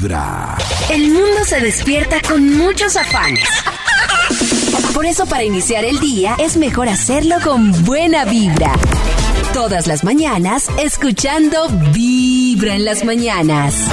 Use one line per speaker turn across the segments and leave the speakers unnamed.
Vibra.
El mundo se despierta con muchos afanes. Por eso para iniciar el día es mejor hacerlo con buena vibra. Todas las mañanas escuchando Vibra en las mañanas.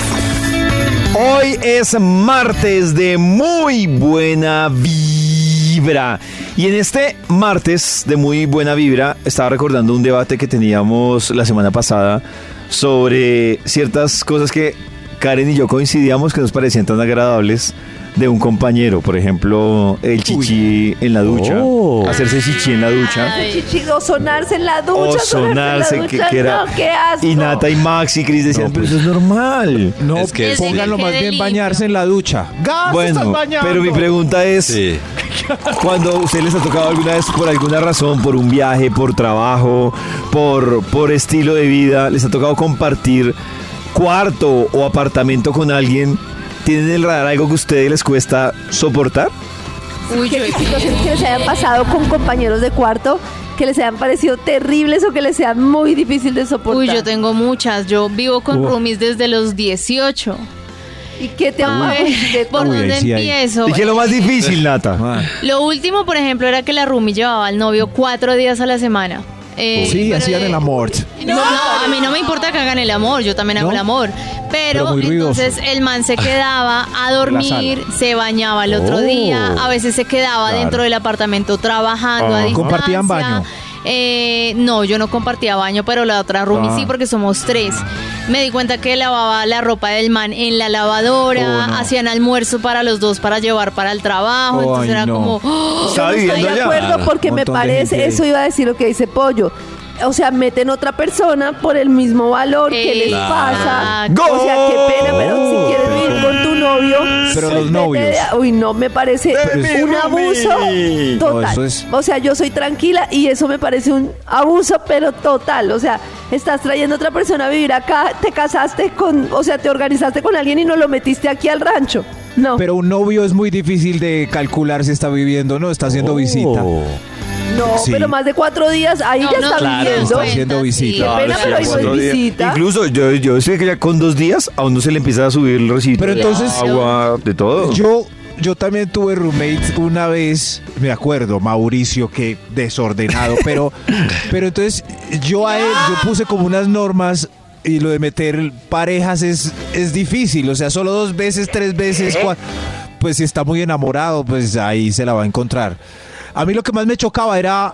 Hoy es martes de muy buena vibra. Y en este martes de muy buena vibra estaba recordando un debate que teníamos la semana pasada sobre ciertas cosas que Karen y yo coincidíamos que nos parecían tan agradables de un compañero. Por ejemplo, el chichi en la ducha.
Oh.
Hacerse chichi en la ducha.
Chichi, o sonarse en la ducha.
O sonarse,
en la
que,
ducha,
que era.
No, qué asco.
y Nata y Max y Chris decían,
No,
pero
pues-
eso es normal.
No,
Es que
pónganlo
sí.
más bien bañarse en la ducha. ¡Gas!
Bueno, pero mi pregunta es,
Sí.
cuando usted les ha tocado alguna vez por alguna razón, por un viaje, por trabajo, por, por estilo de vida, les ha tocado compartir cuarto o apartamento con alguien, ¿tienen en el radar algo que a ustedes les cuesta soportar?
Uy, yo
¿Qué situaciones que les hayan pasado con compañeros de cuarto que les hayan parecido terribles o que les sean muy difícil de soportar?
Uy, yo tengo muchas. Yo vivo con
Uf.
roomies desde los 18.
¿Y qué te de
¿Por
Uy,
dónde
sí hay.
empiezo?
Dije lo más difícil, Nata.
Ah,
Lo último, por ejemplo, era que la roomie llevaba al novio cuatro días a la semana. Eh,
sí, hacían
de-
el amor.
No, no, a mí no me importa que hagan el amor, yo también hago
¿No?
el amor. Pero, entonces el man se quedaba a dormir, se bañaba el otro
Oh.
día, a veces se quedaba
Claro.
dentro del apartamento trabajando
Ah.
a distancia.
¿Compartían baño?
Eh, no, yo no compartía baño, pero la otra roomie
Ah.
sí, porque somos tres. Me di cuenta que lavaba la ropa del man en la lavadora,
Oh, no.
hacían almuerzo para los dos para llevar para el trabajo, entonces
Ay,
era
no.
como... ¡oh!
Estaba
Estoy
viviendo
de acuerdo porque me parece, eso iba a decir lo que dice Pollo. O sea, meten otra persona por el mismo valor que les pasa.
¡Gol!
O sea, qué pena, pero si quieres novio.
Pero los novios.
Uy, no, me parece un abuso total.
No, eso es-
O sea, yo soy tranquila y eso me parece un abuso, pero total. O sea, estás trayendo a otra persona a vivir acá, te casaste con, o sea, te organizaste con alguien y no lo metiste aquí al rancho. No.
Pero un novio es muy difícil de calcular si está viviendo, no, está haciendo visita.
No,
Sí.
pero más de cuatro días, ahí
No,
ya
no,
está
claro,
viviendo.
está haciendo visita.
Qué pena,
sí,
pero ahí no
cuatro
es
días.
visita.
Incluso yo, yo sé que ya con dos días a uno se le empieza a subir el recibo.
Pero
de
entonces-
agua, de todo.
Yo, yo también tuve roommate una vez, me acuerdo, Mauricio, que desordenado, pero, pero entonces yo a él, yo puse como unas normas y lo de meter parejas es, es difícil, o sea, solo dos veces, tres veces, cua- pues si está muy enamorado, pues ahí se la va a encontrar. A mí lo que más me chocaba era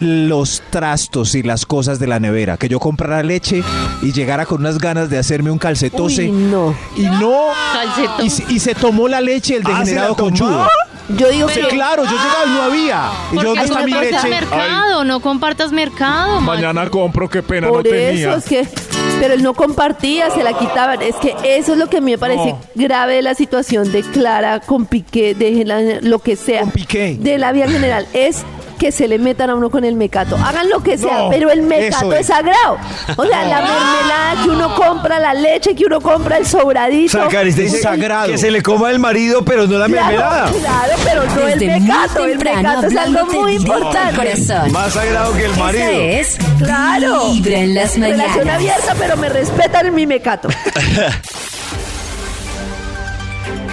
los trastos y las cosas de la nevera, que yo comprara leche y llegara con unas ganas de hacerme un calcetose.
Uy, no.
Y no.
Calcetón.
Y, se- y se tomó la leche el
Ah, ¿se la
degenerado
tomó?
conchudo.
Yo digo que
claro, yo llegaba y no había. Y yo,
Porque
¿dónde está mi
compartas
leche?
mercado, no compartas mercado. Max.
compro, qué pena,
por eso es que. Pero él no compartía, se la quitaban. Es que eso es lo que a mí me parece grave de la situación de Clara con Piqué, de la- lo que sea.
Con Piqué.
De la en general. Es que se le metan a uno con el mecato. Hagan lo que sea,
No,
pero el mecato
eso
es.
es.
sagrado. O sea, la mermelada que uno compra, la leche que uno compra, el
O
sobradito.
Es
dice
sagrado.
que se le coma el marido, pero no la mermelada.
Claro, claro, pero no el
Desde muy
mecato. El
temprano
mecato es algo
hablándote
muy
directo al
importante.
corazón.
Más sagrado que el marido.
Esta es
Claro.
Vibra en las
Relación
mañanas.
abierta, pero me respetan en mi mecato.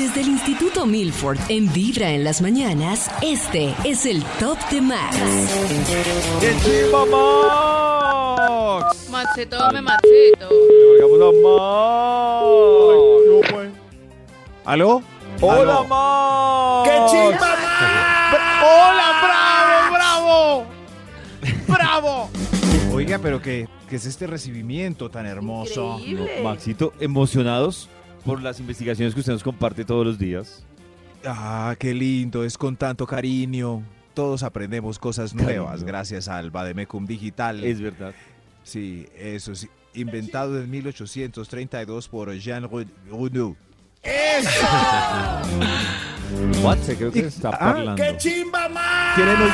Desde el Instituto Milford en Vibra en las mañanas, este es el Top de Max.
¡Qué chimba, Max!
Macheto, me macheto.
¿Aló?
¡Hola,
¿Aló?
Max!
¡Qué chimba, ¡Hola, bravo, bravo! ¡Bravo!
Oiga, pero ¿qué, qué es este recibimiento tan hermoso?
Increíble.
Maxito, emocionados por las investigaciones que usted nos comparte todos los días.
Ah, qué lindo, es con tanto cariño. Todos aprendemos cosas nuevas gracias al Bademecum Digital.
Es verdad.
Sí, eso sí. Inventado en 1832 por Jean Renaud.
What? Se creo que está
Ah,
parlando.
¡Qué chimba, más!
¿Quieren, oír,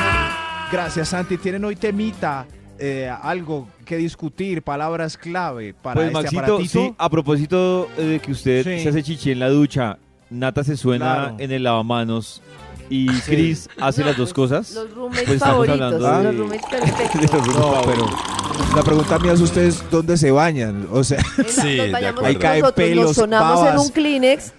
Gracias, Santi. Tienen hoy temita, eh, algo que discutir, palabras clave para
Pues
este
Maxito,
aparatito.
sí, a propósito eh, de que usted
Sí.
se hace chichi en la ducha, Nata se suena
Claro.
en el lavamanos y Chris hace las dos cosas.
Los roommates
Pues estamos
favoritos,
hablando
los
de-
roommates
de
perfectos.
No, pero la pregunta mía es ustedes dónde se bañan. O sea,
Sí, de
nos.
Ahí caen
nosotros,
pelos,
nos sonamos en un Kleenex,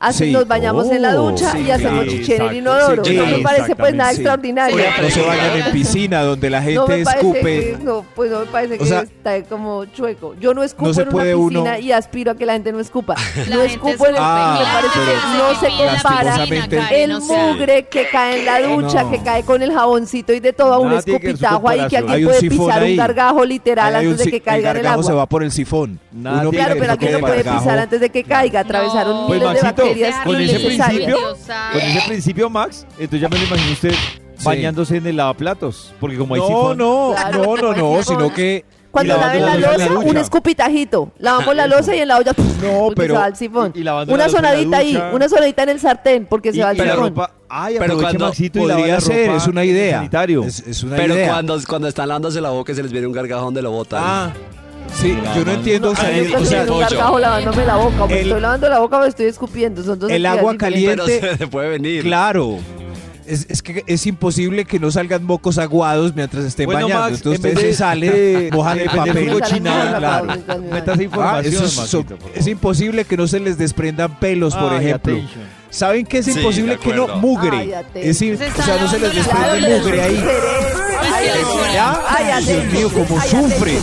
así
Sí.
nos bañamos en la ducha
sí,
y hacemos
claro.
en el inodoro.
sí,
no me parece pues nada extraordinario.
No se bañan en piscina donde la
No
gente
me parece
escupe.
que, no, pues no me parece
O
que
sea,
está como chueco. Yo no escupo
no se
en una piscina
uno-
y aspiro a que la gente no escupa.
La
no escupo en el
Ah,
me parece que no se compara el mugre que cae en la ducha, que cae con el jaboncito y de todo a un escupitajo ahí que
un
puede pisar un gargajo literal antes de que caiga en el agua.
se va por el sifón.
Claro, pero
con
no puede pisar antes de que caiga. Atravesaron
No.
Pues,
miles de Bacterias
con ese principio-. Con ese principio, Max, entonces ya me lo imagino usted bañándose en el lavaplatos, porque como hay
No,
sifón.
no,
Claro,
no, no, no,
el sifón.
sino que
Cuando laven la
la la
loza, un escupitajito. Lavamos la loza y en la olla
No, pero-
se va al sifón.
y- y lavando
una
la la
sonadita ahí, una sonadita en el sartén porque se
Y-
va
la
sifón.
ropa, ay,
Pero cuando
Maxito y lava
podría
la
ser, es una
el
idea. Es, es una
Pero
idea.
cuando, cuando están lavándose la boca se les viene un gargajo donde lo botan.
Ah, sí, yo no entiendo. o sea,
Yo estoy
o sea,
haciendo un gargajo lavándome la boca. Me
El-
estoy lavando la boca o me estoy escupiendo. Son dos
El agua caliente-
pero se, puede venir.
claro. Es, es que es imposible que no salgan mocos aguados mientras estén
Bueno,
bañando.
Max,
Entonces
en
ustedes
de-
se salen,
de-
mojan el papel.
Salen
claro.
Ah, eso es,
Maxito,
so-
por favor.
es imposible que no se les desprendan pelos, por
Ay,
ejemplo.
attention.
¿Saben qué es
Sí,
imposible
de
que no? Mugre.
Ay.
Es im-
Se
o sea, no se les desprende mugre ahí.
Ay,
Ay,
¿Ya?
Ay,
Dios mío, cómo sufre.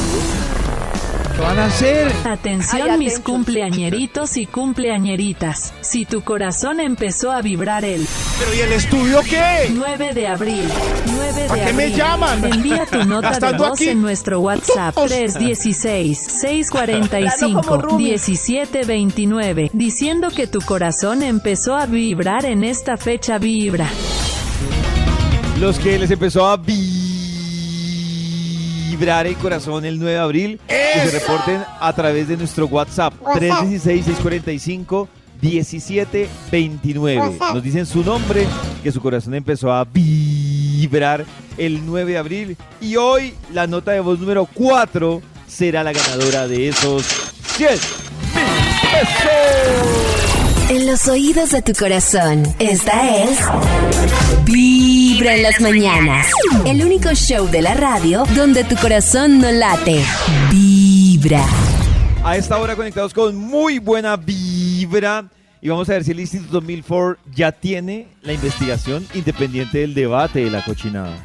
Attention.
¿Qué van a hacer?
Atención
Ay,
mis cumpleañeritos y cumpleañeritas. Si tu corazón empezó a vibrar el
¿Pero y el estudio qué?
9 de abril, 9 de
¿Para qué
abril.
me llaman?
Envía tu nota de voz
aquí.
en nuestro WhatsApp
Todos.
316-645
Hablando como Rumi.
1729 diciendo que tu corazón empezó a vibrar en esta fecha vibra.
Los que les empezó a vibrar el corazón el 9 de abril, que se reporten a través de nuestro WhatsApp 316-645-1729. Nos dicen su nombre, que su corazón empezó a vibrar el 9 de abril. Y hoy la nota de voz número 4 será la ganadora de esos 100 mil pesos.
En los oídos de tu corazón, esta es Vibra en las mañanas. El único show de la radio donde tu corazón no late. Vibra.
A esta hora conectados con muy buena vibra. Y vamos a ver si el Instituto Milford ya tiene la investigación independiente del debate de la cochinada.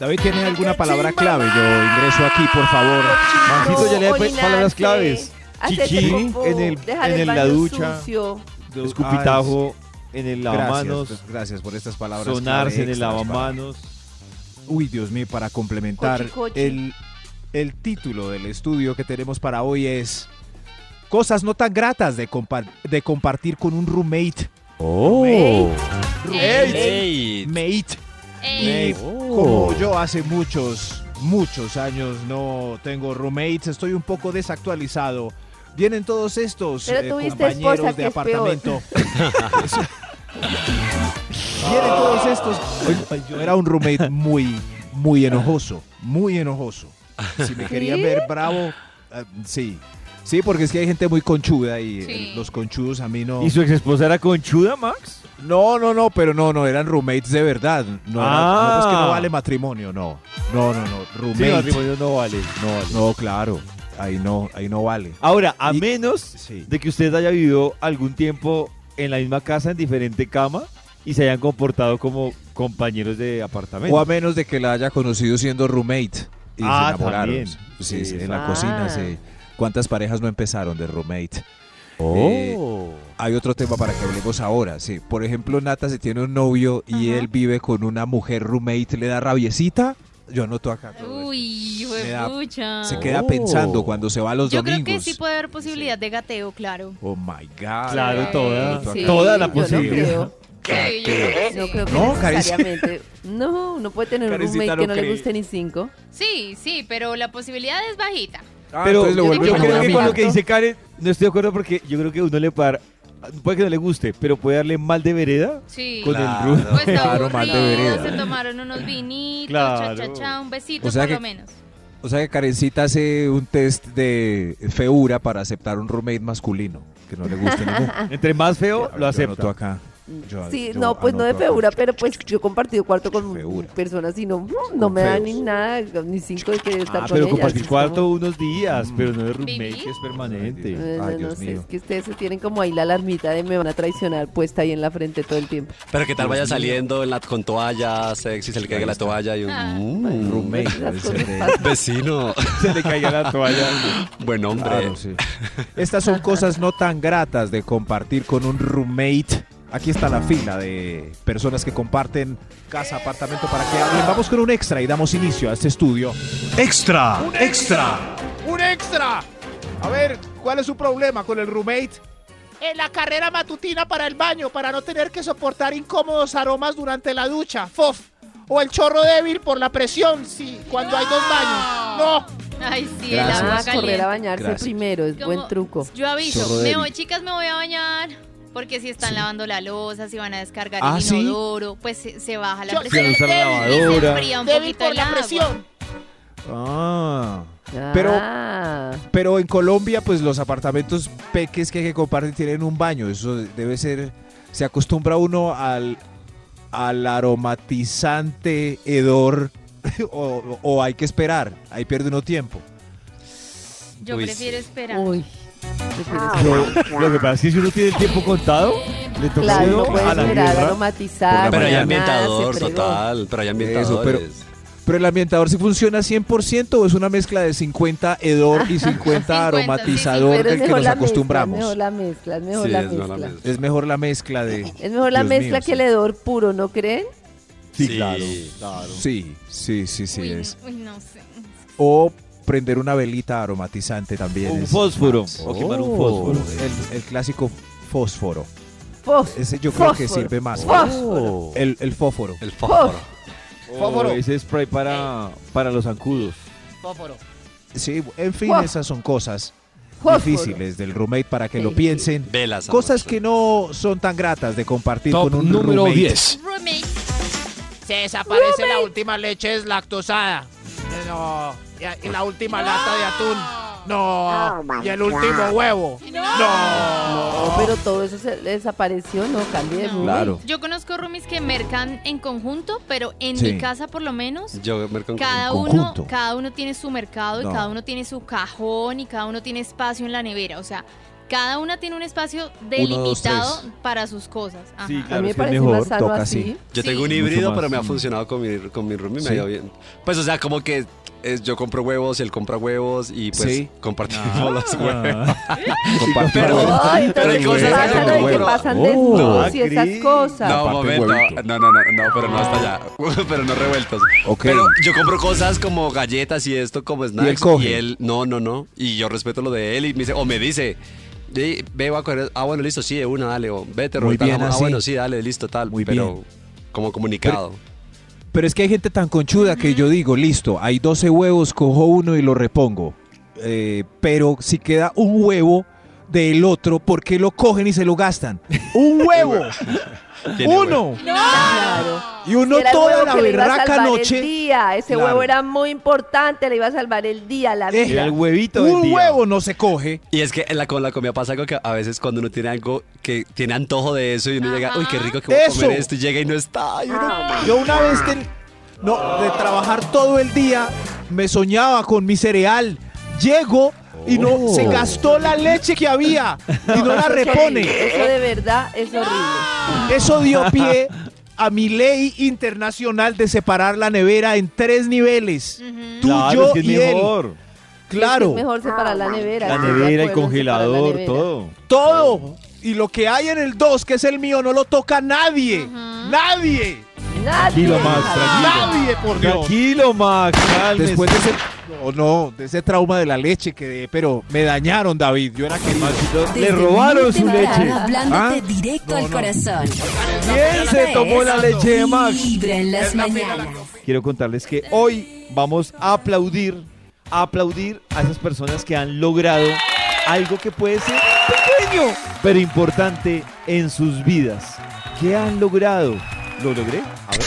David, ¿tiene alguna palabra clave? Yo ingreso aquí, por favor.
Maxito, ya le da palabras claves. Chichi en el- en
el
la ducha.
sucio.
Escupitajo en el lavamanos.
Gracias, gracias por estas palabras.
Sonarse en el
extras para-
lavamanos.
Uy, Dios mío, para complementar,
Cochi, cochi.
El, el título del estudio que tenemos para hoy es Cosas no tan gratas de, compa- de compartir con un roommate.
Oh.
¡Ey!
Mate.
Ey.
Y como yo hace muchos, muchos años no tengo roommates, estoy un poco desactualizado. Vienen todos estos eh, compañeros de
es
apartamento. Vienen todos estos. Yo era un roommate muy, muy enojoso, muy enojoso. Si me querían
¿Sí?
ver bravo, eh, sí. Sí, porque es que hay gente muy conchuda y
Sí.
eh, los conchudos a mí no.
¿Y su ex esposa era conchuda, Max?
No, no, no, pero no, no, eran roommates de verdad. No, era-
Ah.
no, es que no vale matrimonio, no. No, no, no,
Sí,
roommate.
matrimonio no vale, no vale.
no, claro, ahí no, ahí no vale.
Ahora, a
Y-
menos
Sí.
de que usted haya vivido algún tiempo en la misma casa, en diferente cama, y se hayan comportado como compañeros de apartamento.
O a menos de que la haya conocido siendo roommate y
Ah,
se enamoraron.
también.
Sí,
Sí,
en la cocina, sí. ¿Cuántas parejas no empezaron de roommate?
Oh.
Eh, hay otro tema para que hablemos ahora, sí. Por ejemplo, Nata se tiene un novio y él vive con una mujer roommate, ¿le da rabiecita? Yo anoto acá. todo
Uy,
Me da-
pucha.
Se queda
Oh.
pensando cuando se va a los
Yo creo
domingos.
que sí puede haber posibilidad de gateo, claro.
Oh my God.
Claro, toda,
Sí,
toda la
yo no
posibilidad.
creo.
Yo creo
No creo que
No,
necesariamente. No, no puede tener un roommate
no
que no le guste ni cinco.
Sí, sí, pero la posibilidad es bajita.
Ah,
Pero
le
yo, yo creo que con lo que dice Karen, no estoy de acuerdo porque yo creo que uno le puede dar
puede que no le guste, pero puede darle mal de vereda
Sí.
con
Claro.
el
Pues está
Claro, mal de vereda.
se tomaron unos vinitos,
Claro.
cha, cha, cha, un besito
O sea
por
que-
lo menos.
O sea que Karencita hace un test de feura para aceptar un roommate masculino, que no le guste ninguno. Entre más feo, lo acepto acá. Yo-
Sí,
yo
no, pues no de feura, pero pues yo he compartido cuarto con
Feura.
personas y no, no me da
feos.
ni nada, ni cinco de querer estar
Ah,
con
pero
ellas.
compartir cuarto
como-
unos días, pero no de roommate, que es permanente.
No,
Ay,
no
Dios
sé,
mío.
es que ustedes se tienen como ahí la alarmita de me van a traicionar puesta ahí en la frente todo el tiempo.
Pero que tal vaya saliendo en la, con toalla, sexy, se le caiga la toalla y un...
Ah.
mm,
Roommate,
pasan.
vecino.
se le caiga la toalla.
Buen hombre.
Claro, sí. Estas son cosas no tan gratas de compartir con un roommate. Aquí está la fila de personas que comparten casa, apartamento para que hablen. Vamos con un extra y damos inicio a este estudio.
Extra, extra.
¡Un extra! A ver, ¿cuál es su problema con el roommate? En la carrera matutina para el baño, para no tener que soportar incómodos aromas durante la ducha. ¡Fof! O el chorro débil por la presión, sí, cuando hay dos baños. ¡No!
Ay, sí,
Gracias.
el agua
Ah, correr a
caliente.
bañarse
Gracias.
primero, es
Como-
buen truco.
Yo aviso,
Chorro
me
débil.
voy, chicas, me voy a bañar. Porque si están lavando la losa, si van a descargar
Ah,
el
¿sí?
inodoro, pues se, se baja la
Yo-
presión.
Usar la
y se
lavadora.
enfría un
Débil
poquito
por la
agua.
presión.
Ah. Pero-
Ah,
Pero en Colombia, pues los apartamentos peques que, que comparten tienen un baño. Eso debe ser. Se acostumbra uno al, al aromatizante hedor. o, o hay que esperar. Ahí pierde uno tiempo.
Yo
Uy,
prefiero esperar.
uy. Prefieres-
Lo, que pasa es que si uno tiene el tiempo contado, le toca
Claro,
uno
no puedes
a la
esperar
guerra.
aromatizar.
Pero hay ambientador, total. Pero hay
Eso,
ambientadores.
pero- Pero el ambientador sí funciona 100% o es una mezcla de 50 hedor y 50
50,
aromatizador
Pero es
del que nos acostumbramos.
Mezcla, es mejor la mezcla, es mejor
Sí,
la
es mejor la
mezcla.
mezcla.
Es mejor la mezcla de...
Es mejor la
Dios
mezcla
mío,
que el
sí.
hedor puro, ¿no creen?
Sí, claro.
Sí, sí, sí, sí
uy,
es.
uy, no sé.
O prender una velita aromatizante también.
Un
es-
fósforo,
Oh,
o quemar un fósforo.
El, el clásico fósforo.
Fos-
Ese yo creo que
fósforo,
sirve más.
Fósforo.
El, el fósforo.
El fósforo.
O ese spray para, para los zancudos.
Fósforo.
Sí, en fin,
Fósforo.
esas son cosas
Fósforo.
difíciles del roommate para que lo
Sí.
piensen.
Velas.
Cosas que no son tan gratas de compartir
Top
con un
número
roommate.
10.
Roommate.
Se desaparece la última leche deslactosada. No. Y, y la última lata de atún. No. y el último huevo. No.
No, pero todo eso se desapareció, ¿no? Cambie de
No.
Claro.
Yo conozco roomies que mercan en conjunto, pero en
Sí.
mi casa por lo menos
Yo
cada uno, cada uno tiene su mercado
No.
y cada uno tiene su cajón y cada uno tiene espacio en la nevera. O sea, cada una tiene un espacio delimitado
tres.
para sus cosas. Ajá.
Sí,
A
claro,
mí me parece
mejor,
más sano
toca
así.
así.
Yo
Sí.
tengo un híbrido,
más,
pero me ha funcionado con mi, con mi roomie, me
Sí.
ha ido bien. Pues, o sea, como que es, yo compro huevos y él compra huevos y pues
Sí.
compartimos los huevos.
Compartir
Pero-
huevos.
Ay,
Pero hay cosas que no
que
compro.
pasan
Oh,
y
ah,
esas cosas.
No, momento. No, no, no, no, pero no hasta allá. pero no revueltos.
Ok.
Pero yo compro cosas como galletas y esto como snacks.
él coge?
y él, no, no, no. Y yo respeto lo de él y me dice, o me dice, "Ey, ve, voy a coger. Ah, bueno, listo, sí, de una, dale. O vete,
Muy bien
Ah,
así.
bueno, sí, dale, listo, tal.
Muy
pero
bien.
como comunicado.
Pero es que hay gente tan conchuda que yo digo, listo, hay 12 huevos, cojo uno y lo repongo. Eh, pero si queda un huevo del otro, ¿por qué lo cogen y se lo gastan? ¡Un huevo!
Tiene
¡Uno!
Claro.
Y uno
Era
toda la
a
berraca noche.
El día. Ese
Claro.
huevo era muy importante, le iba a salvar el día, la vida.
Era el huevito del
Un
día.
huevo no se coge.
Y es que en la, con la comida pasa algo que a veces cuando uno tiene algo que tiene antojo de eso y uno llega, uy, qué rico que voy a
Eso.
comer esto y llega y no está. y uno-
Yo una vez, ten- no, de trabajar todo el día, me soñaba con mi cereal. Llego y no
Oh.
se gastó la leche que había y no la repone.
Eso de verdad es horrible.
Eso dio pie a mi ley internacional de separar la nevera en tres niveles. Tú,
Claro,
yo
es que es
y él.
mejor.
Claro,
Es mejor separar la nevera.
La nevera, el congelador,
nevera.
todo.
todo. Y lo que hay en el 2, que es el mío, no lo toca nadie. Nadie.
Nadie.
Tranquilo, Max, tranquilo.
Nadie, por Dios.
Tranquilo, Max, cálmese.
Después de ese, no, no, de ese trauma de la leche que pero me dañaron, David. Yo era querido.
Le
Desde
robaron su leche.
Hablándote
¿Ah?
directo
No,
al
no.
corazón.
¿Quién se tomó la leche de Max?
Vibra en las mañanas.
Quiero contarles que hoy vamos a aplaudir, a aplaudir a esas personas que han logrado algo que puede ser pequeño, pequeño, pero importante en sus vidas. ¿Qué han logrado? ¿Lo logré? A ver.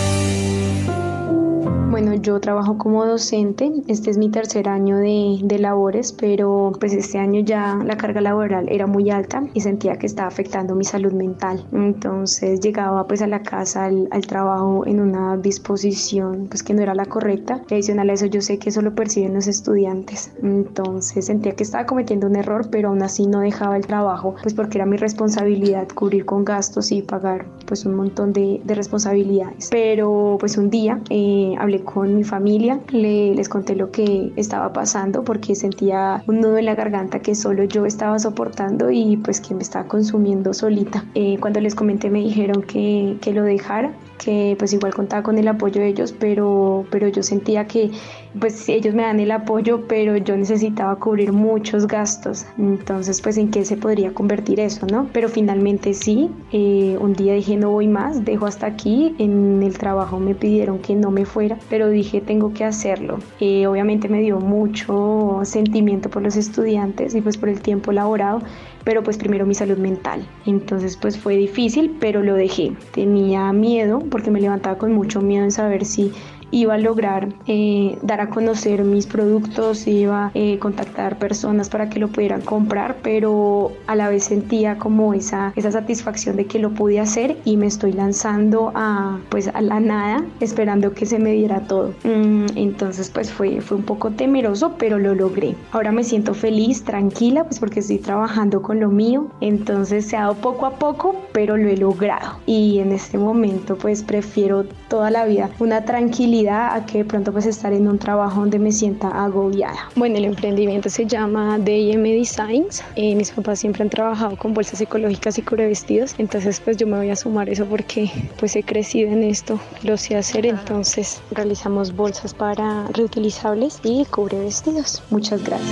Bueno, yo trabajo como docente, este es mi tercer año de, labores, pero pues este año ya la carga laboral era muy alta y sentía que estaba afectando mi salud mental. Entonces llegaba pues a la casa, al, trabajo en una disposición pues que no era la correcta. Y adicional a eso yo sé que eso lo perciben los estudiantes. Entonces sentía que estaba cometiendo un error, pero aún así no dejaba el trabajo pues porque era mi responsabilidad cubrir con gastos y pagar pues un montón de, de responsabilidades. Pero pues un día eh, hablé con mi familia, le, les conté lo que estaba pasando porque sentía un nudo en la garganta que solo yo estaba soportando y pues que me estaba consumiendo solita. Eh, cuando les comenté me dijeron que, que lo dejara que pues igual contaba con el apoyo de ellos, pero, pero yo sentía que pues ellos me dan el apoyo, pero yo necesitaba cubrir muchos gastos. Entonces, pues en qué se podría convertir eso, ¿no? Pero finalmente sí, eh, un día dije no voy más, dejo hasta aquí. En el trabajo me pidieron que no me fuera, pero dije tengo que hacerlo. Eh, obviamente me dio mucho sentimiento por los estudiantes y pues por el tiempo laborado, pero pues primero mi salud mental. Entonces pues fue difícil, pero lo dejé. Tenía miedo porque me levantaba con mucho miedo en saber si iba a lograr eh, dar a conocer mis productos, iba a eh, contactar personas para que lo pudieran comprar, pero a la vez sentía como esa, esa satisfacción de que lo pude hacer y me estoy lanzando a, pues, a la nada esperando que se me diera todo. Mm, entonces pues fue, fue un poco temeroso, pero lo logré. Ahora me siento feliz, tranquila, pues porque estoy trabajando con lo mío, entonces se ha dado poco a poco, pero lo he logrado. Y en este momento pues prefiero toda la vida una tranquilidad a que de pronto pues estar en un trabajo donde me sienta agobiada. Bueno, el emprendimiento se llama D&M Designs. Eh, mis papás siempre han trabajado con bolsas ecológicas y vestidos, entonces pues yo me voy a sumar eso porque pues he crecido en esto, lo sé hacer, entonces realizamos bolsas para reutilizables y vestidos. Muchas gracias.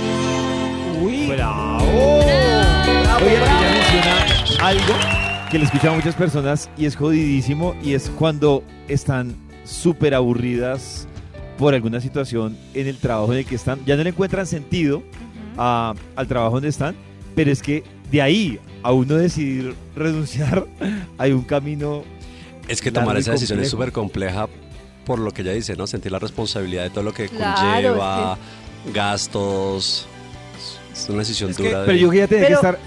Uy, bravo. Oye, ella menciona algo que le escuchan muchas personas y es jodidísimo y es cuando están súper aburridas por alguna situación en el trabajo en el que están. Ya no le encuentran sentido a- al trabajo donde están, pero es que de ahí a uno decidir renunciar hay un camino.
Es que tomar esa decisión es súper compleja por lo que ella dice, ¿no? Sentir la responsabilidad de todo lo que
Claro,
conlleva, gastos. Es una decisión
Es que-
dura. de-
pero yo que ya tenía
Pero-
que estar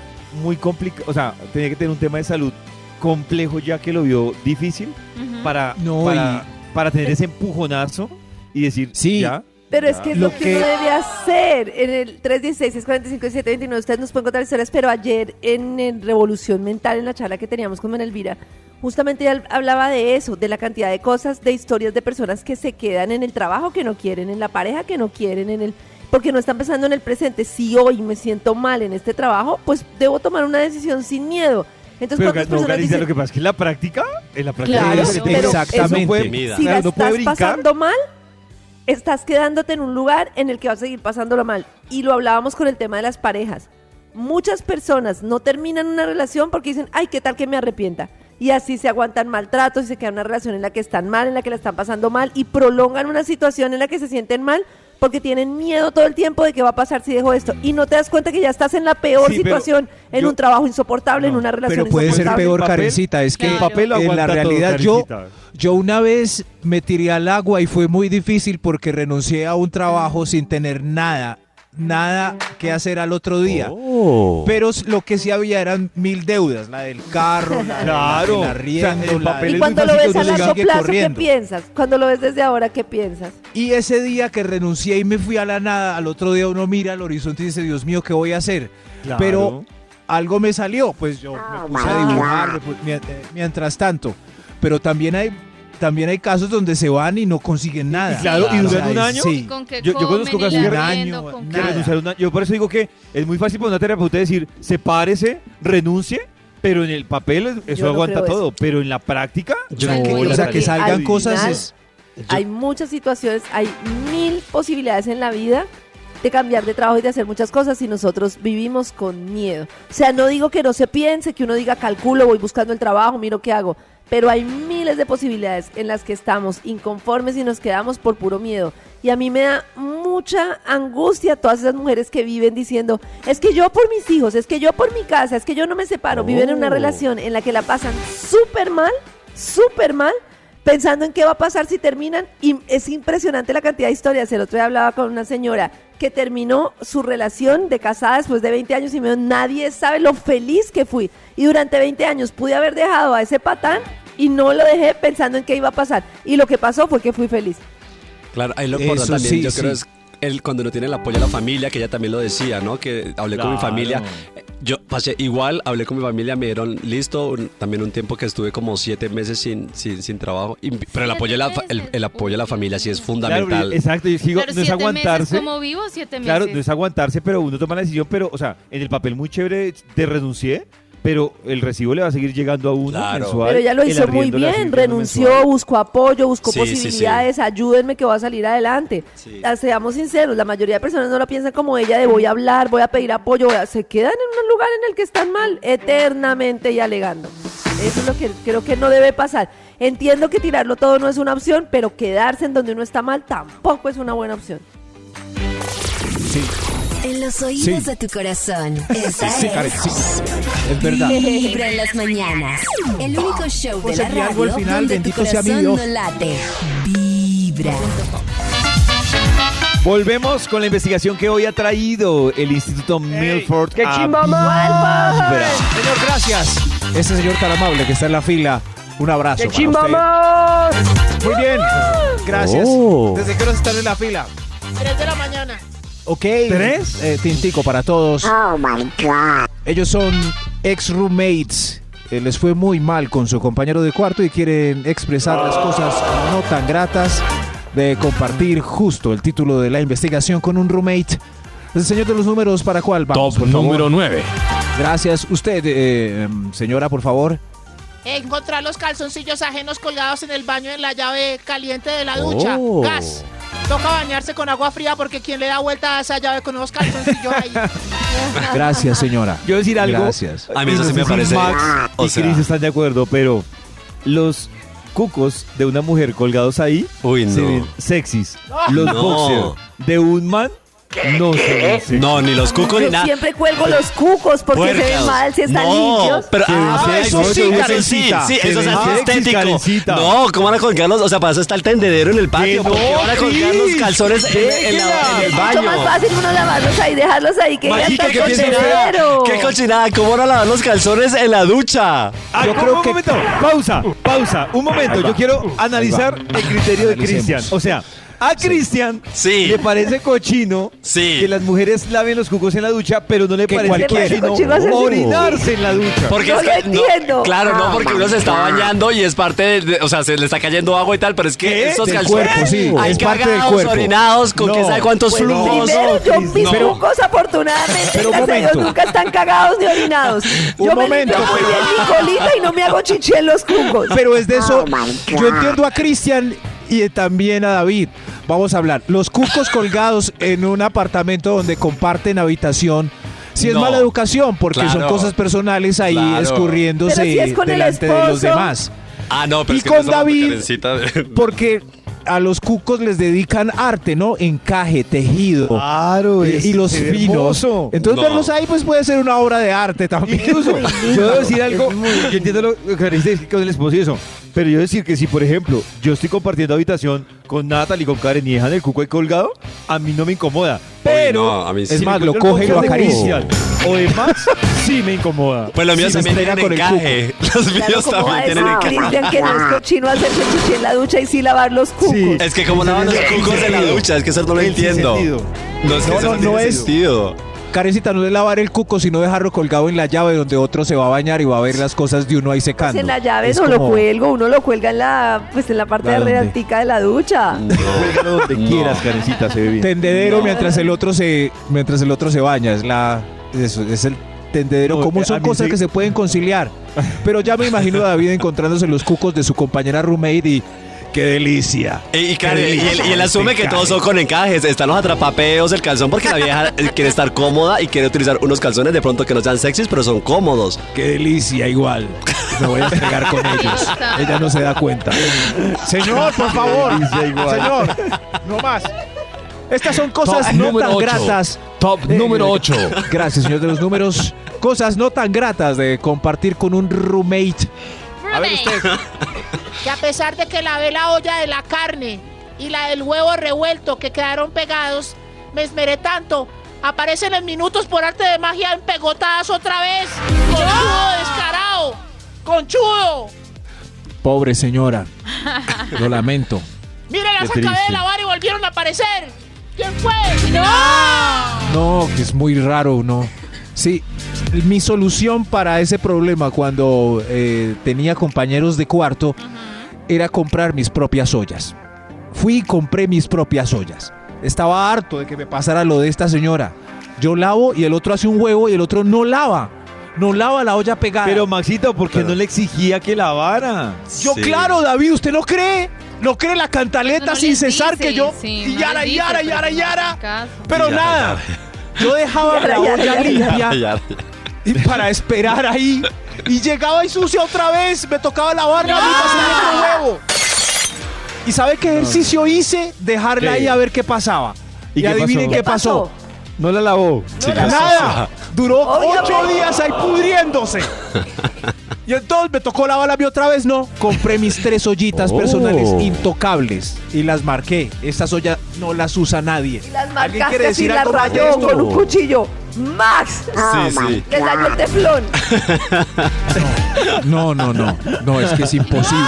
muy complicado, o sea, tenía que tener un tema de salud complejo ya que lo vio difícil
Ujú.
para,
No,
para, para tener ese empujonazo y decir,
Sí.
ya.
Pero es
ya.
que es
Lo
lo que,
que-
uno debe hacer. En el 316, 645, 729, ustedes nos pueden contar historias, pero ayer en, Revolución Mental, en la charla que teníamos con Manuel Elvira, justamente ella hablaba de eso, de la cantidad de cosas, de historias de personas que se quedan en el trabajo que no quieren, en la pareja que no quieren, en el porque no están pensando en el presente. Si hoy me siento mal en este trabajo, pues debo tomar una decisión sin miedo. Entonces,
Pero
¿cuántas
no,
personas
Galicia,
dicen,
lo que pasa es que en la práctica, en la práctica
Claro,
es
Exactamente.
Eso
si
claro,
la
no
estás
brincar.
pasando mal, estás quedándote en un lugar en el que vas a seguir pasándolo mal. Y lo hablábamos con el tema de las parejas. Muchas personas no terminan una relación porque dicen, ay, ¿qué tal que me arrepienta? Y así se aguantan maltratos y se queda una relación en la que están mal, en la que la están pasando mal y prolongan una situación en la que se sienten mal porque tienen miedo todo el tiempo de qué va a pasar si dejo esto. Y no te das cuenta que ya estás en la peor
Sí,
situación, en
yo-
un trabajo insoportable, en una relación
Pero puede ser
insoportable.
peor,
El papel-
Karencita. Es que
Claro.
Papel
en la
todo,
realidad yo, yo una vez me tiré al agua y fue muy difícil porque renuncié a un trabajo sin tener nada, nada que hacer al otro día.
Oh.
Pero lo que sí había eran mil deudas, la del carro, la,
Claro.
la, arriendo,
O sea,
la-
Y cuando lo ves
que
a largo plazo, ¿qué
corriendo.
piensas? Cuando lo ves desde ahora, ¿qué piensas?
Y ese día que renuncié y me fui a la nada, al otro día uno mira al horizonte y dice, Dios mío, ¿qué voy a hacer?
Claro.
Pero algo me salió, pues yo me puse a dibujar me pu- mie- eh, mientras tanto. Pero también hay, también hay casos donde se van y no consiguen nada.
Y claro,
y
O
duran
sea,
un año.
Sí.
¿Con qué
Yo- yo conozco casos
arriendo,
año,
¿con
que renunciar una- yo por eso digo que es muy fácil para una terapeuta decir, sepárese, renuncie, Pero en el papel eso
no
aguanta todo.
eso.
Pero en la práctica,
Yo
No,
que
o sea, que salgan
al
cosas es-
Hay muchas situaciones, hay mil posibilidades en la vida de cambiar de trabajo y de hacer muchas cosas y nosotros vivimos con miedo. O sea, no digo que no se piense, que uno diga calculo, voy buscando el trabajo, miro qué hago, pero hay miles de posibilidades en las que estamos inconformes y nos quedamos por puro miedo. Y a mí me da mucha angustia todas esas mujeres que viven diciendo, es que yo por mis hijos, es que yo por mi casa, es que yo no me separo, viven en una
Oh.
relación en la que la pasan súper mal, súper mal, pensando en qué va a pasar si terminan. Y es impresionante la cantidad de historias. El otro día hablaba con una señora que terminó su relación de casada después de 20 años y me dijo, nadie sabe lo feliz que fui. Y durante 20 años pude haber dejado a ese patán y no lo dejé pensando en qué iba a pasar. Y lo que pasó fue que fui feliz.
Claro, ahí lo
Eso sí,
yo creo, es el, cuando uno tiene el apoyo de la familia, que ella también lo decía, ¿no? Que hablé con mi familia. Yo pasé igual, hablé con mi familia, me dieron listo. un- también un tiempo que estuve como siete meses sin, sin, sin trabajo. y- pero el apoyo, de la, el, el apoyo de la familia sí es
claro,
fundamental.
exacto, yo digo,
Pero
no es aguantarse.
meses como vivo, siete meses.
Claro, no es aguantarse, pero uno toma la decisión, pero, o sea, en el papel muy chévere te renuncié, pero el recibo le va a seguir llegando a uno
Claro.
mensual.
Pero ella lo hizo muy bien, renunció,
mensual.
buscó apoyo, buscó
Sí, sí, sí.
posibilidades, ayúdenme que voy a salir adelante.
Sí.
Seamos sinceros, la mayoría de personas no lo piensan como ella de voy a hablar, voy a pedir apoyo, a- se quedan en un lugar en el que están mal, eternamente y alegando. Eso es lo que creo que no debe pasar. Entiendo que tirarlo todo no es una opción, pero quedarse en donde uno está mal tampoco es una buena opción.
En los oídos
Sí.
de tu corazón. Esa
Sí,
es.
sí. Es verdad.
Vibra en las mañanas. El único show de la
algo al
radio
final,
donde tu
sea mi
corazón
Dios.
no late. Vibra.
Volvemos con la investigación que hoy ha traído el Instituto Milford.
¡Qué chimba.
Señor, gracias. Ese señor tan amable que está en la fila. Un abrazo.
¡Qué chimba más!
Muy bien. Gracias.
Oh.
¿Desde qué hora están en la fila?
3 de la mañana.
Ok. ¿Tres? Eh, tintico para todos. Oh my God. Ellos son ex roommates. Eh, les fue muy mal con su compañero de cuarto y quieren expresar las cosas no tan gratas de compartir justo el título de la investigación con un roommate. El señor de los números, ¿para cuál vamos?
Top número 9.
Gracias. Usted, eh, em, señora, por favor.
Encontrar los calzoncillos ajenos colgados en el baño en la llave caliente de la ducha.
Oh.
Gas. Toca bañarse con agua fría porque quien le da vuelta a esa llave con unos calzoncillos ahí.
Gracias, señora.
Yo decir algo.
Gracias.
A mí eso
no
sí me parece-
Max
o
y
sea-
Chris están de acuerdo, pero los cucos de una mujer colgados ahí
Uy,
se
no.
ven sexys. Los
No.
boxers de un man no se ven sexys.
No, ni los cucos ni nada.
siempre cuelgo los cucos porque se ven
Puercas.
mal si están
no,
limpios.
Pero, ah, eso
no,
sí,
se ven
Karen, sí, sí, eso es estético.
Karencita.
No, ¿cómo van a colgarlos? O sea, para eso está el tendedero en el patio. ¿Por qué van a colgar los calzones en, en la- en el
Es mucho más
baño?
fácil uno lavarlos ahí, dejarlos ahí que ya
Marica,
está
¿qué
el
cochinada?
tendedero.
¿Qué cochinada? ¿Cómo van a lavar los calzones en la ducha?
Ah,
Yo
un-
creo
un
que-
momento, pausa, pausa, un momento. Yo quiero analizar el criterio de. Cristian. O sea, a Cristian
Sí.
le parece cochino
Sí.
que las mujeres laven los cucos en la ducha, pero no le
Que
parece
cualquiera.
cochino orinarse en la ducha.
Porque
No
es
lo
que,
entiendo.
claro, no, porque uno se está bañando y es parte de, de- o sea, se le está cayendo agua y tal, pero es que
¿Qué?
estos calzones
cuerpo, sí,
hay
es parte del cuerpo.
orinados, con
No.
quién sabe cuántos
Pues
flujos.
primero, yo mis
no.
cucos afortunadamente
Pero un momento.
nunca están cagados ni orinados.
Un
yo me
momento.
limpio muy bien mi colita y no me hago chichi en los cucos.
Pero es de eso. Yo entiendo a Cristian y también a David. Vamos a hablar. Los cucos colgados en un apartamento donde comparten habitación. Si es
No.
mala educación, porque son cosas personales ahí
Claro.
escurriéndose
Pero si es con el
delante de los demás.
Ah, no, pero
Y
es que
con
no
David,
de-
Porque a los cucos les dedican arte, ¿no? Encaje, tejido.
Claro,
eh,
es-
y los finos.
hermoso.
Entonces
No.
verlos ahí pues puede ser una obra de arte también.
Incluso, yo debo decir algo, yo entiendo lo que dice con el esposo y eso, pero yo decir que si, por ejemplo, yo estoy compartiendo habitación con Natalie y con Karen y dejan el cuco ahí colgado, a mí no me incomoda. Pero,
no, a mí sí.
Es más, lo coge y lo
podcast de
acaricia.
Cristian O de Max, sí me incomoda.
Pues los míos
Sí,
también tienen
con el
encaje. Los
Claro,
míos
a
también tienen encaje.
Cristian que no es cochino hacerse chichi en la ducha y sí lavar los cucos.
Sí.
Es que como lavan los cucos en la ducha, es que eso no lo entiendo. No, es que
No,
eso
no,
no, tiene
no es-
sentido.
Carecita, no es lavar el cuco, sino dejarlo colgado en la llave donde otro se va a bañar y va a ver las cosas de uno ahí secando.
Pues en la llave
Es
no lo
como-
cuelgo, uno lo cuelga en la, pues en la parte
¿A
de de la ducha.
Cuélgalo donde
No.
quieras, Karencita, se ve bien.
Tendedero mientras el otro se mientras el otro se baña, es la es el tendedero
No, a
Son cosas
sí-
que se pueden conciliar. Pero ya me imagino a David encontrándose los cucos de su compañera roommate y ¡qué delicia!
Y, y claro,
Qué
y él, y él asume que todos son con encajes. Están los atrapapeos, el calzón, porque la vieja quiere estar cómoda y quiere utilizar unos calzones de pronto que no sean sexys, pero son cómodos.
¡Qué delicia igual! Me voy a entregar con ellos. Ella no se da cuenta.
Señor, por favor. Señor, no más. Estas son cosas
Top
no tan gratas.
Top
Eh,
número 8.
Gracias, señor de los números. Cosas no tan gratas de compartir con un roommate.
A ver usted.
que a pesar de que lavé la olla de la carne y la del huevo revuelto que quedaron pegados, me esmeré tanto. Aparecen en minutos por arte de magia empegotadas otra vez. ¡Conchudo descarado! ¡Conchudo!
Pobre señora. Lo lamento.
¡Mire, las
Qué
acabé de lavar y volvieron a aparecer! ¿Quién fue? ¡No!
No, que es muy raro, no. Sí, mi solución para ese problema cuando eh, tenía compañeros de cuarto era comprar mis propias ollas. Fui y compré mis propias ollas. Estaba harto de que me pasara lo de esta señora. Yo lavo y el otro hace un huevo y el otro no lava. No lava la olla pegada.
Pero Maxito, ¿por qué no le exigía que lavara?
yo,
Sí.
claro, David, ¿usted no cree? ¿No cree la cantaleta
No, no
sin cesar
dice,
que yo?
sí,
y
no
yara,
dice,
yara,
pero
yara, yara. Pero
Yara,
nada. Yo dejaba la olla limpia y para esperar ahí. Y llegaba y sucia otra vez. Me tocaba lavarla hacer otro huevo. ¿Y sabe qué ejercicio hice? Dejarla
¿Qué?
ahí a ver qué pasaba.
¿Y
Y,
qué
adivinen
pasó?
qué pasó.
No la lavó.
Nada. Duró
Obviamente.
ocho días ahí pudriéndose. Y entonces me tocó lavarla a mí otra vez, ¿no? Compré mis tres ollitas
Oh.
personales intocables y las marqué. Estas ollas no las usa nadie.
Las
¿Alguien quiere decir
las
más de
rayó
esto?
con un cuchillo. ¡Max!
Sí, sí.
Les dañó el teflón.
No, no, no. No, es que es imposible.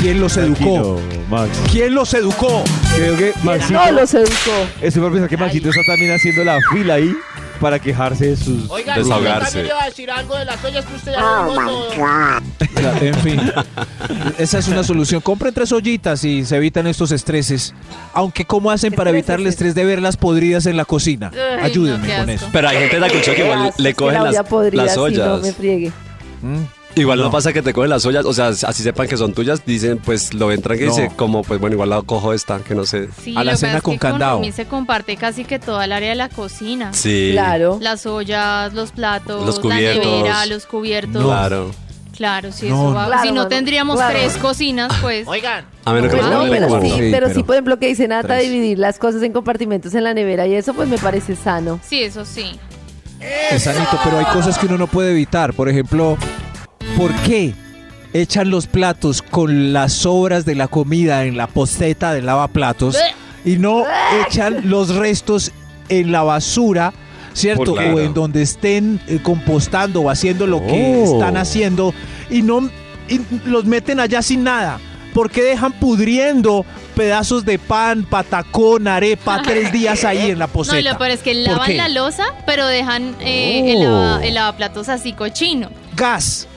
¿Quién los educó?
Max.
¿Quién los educó?
Creo que Maxito.
No los educó.
Estoy por pensar que Maxito está también haciendo la fila ahí para quejarse de sus.
Oiga, yo
Desahogarse.
también iba a decir algo de las ollas que usted ya dijo todo.
En fin, esa es una solución. Compren tres ollitas y se evitan estos estreses. Aunque, ¿cómo hacen para evitar el estrés de verlas podridas en la cocina?
Ay,
Ayúdenme con eso.
Pero hay gente de la cultura que igual le cogen las, ollas.
no me friegue.
Mm.
Igual no.
No.
pasa que te cogen las ollas, o sea, así sepan que son tuyas, dicen, pues lo entran que
No.
dice, como, pues bueno, igual la cojo esta, que no sé.
Sí,
A la
lo
cena
es
con
que
candado.
Rumi se comparte casi que toda el área de la cocina.
Sí.
Claro.
Las ollas, los platos,
Los cubiertos.
la nevera, los cubiertos.
Claro.
Claro, si
No,
eso va.
Claro,
si no tendríamos
claro.
tres cocinas, pues.
Oigan,
A menos que
Pues no, pero sí,
Sí,
pero sí, por ejemplo, que dice Nata,
Tres.
dividir las cosas en compartimentos en la nevera y eso pues me parece sano.
Sí, eso sí.
Es sanito, pero hay cosas que uno no puede evitar. Por ejemplo, ¿por qué echan los platos con las sobras de la comida en la posteta del lavaplatos y no echan los restos en la basura? ¿Cierto?
Claro.
O en donde estén eh, compostando o haciendo lo que
Oh.
están haciendo y no y los meten allá sin nada. ¿Por qué dejan pudriendo pedazos de pan, patacón, arepa tres días ahí en la
No,
posteta?
y lo peor es que
¿Por
lavan la losa, pero dejan eh, el,
Oh.
lava- el lavaplatos así cochino.
gas.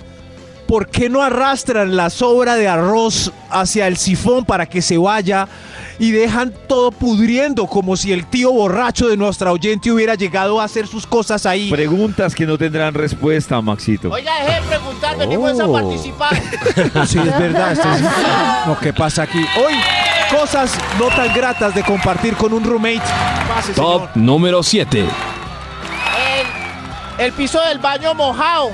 ¿Por qué no arrastran la sobra de arroz hacia el sifón para que se vaya y dejan todo pudriendo como si el tío borracho de nuestra oyente hubiera llegado a hacer sus cosas ahí?
Preguntas que no tendrán respuesta, Maxito.
oiga, deje de preguntar, venimos a
Oh.
participar.
Sí, es verdad. esto es lo que pasa aquí. Hoy, cosas no tan gratas de compartir con un roommate. Pase,
Top
señor.
número 7.
El, el piso del baño mojado.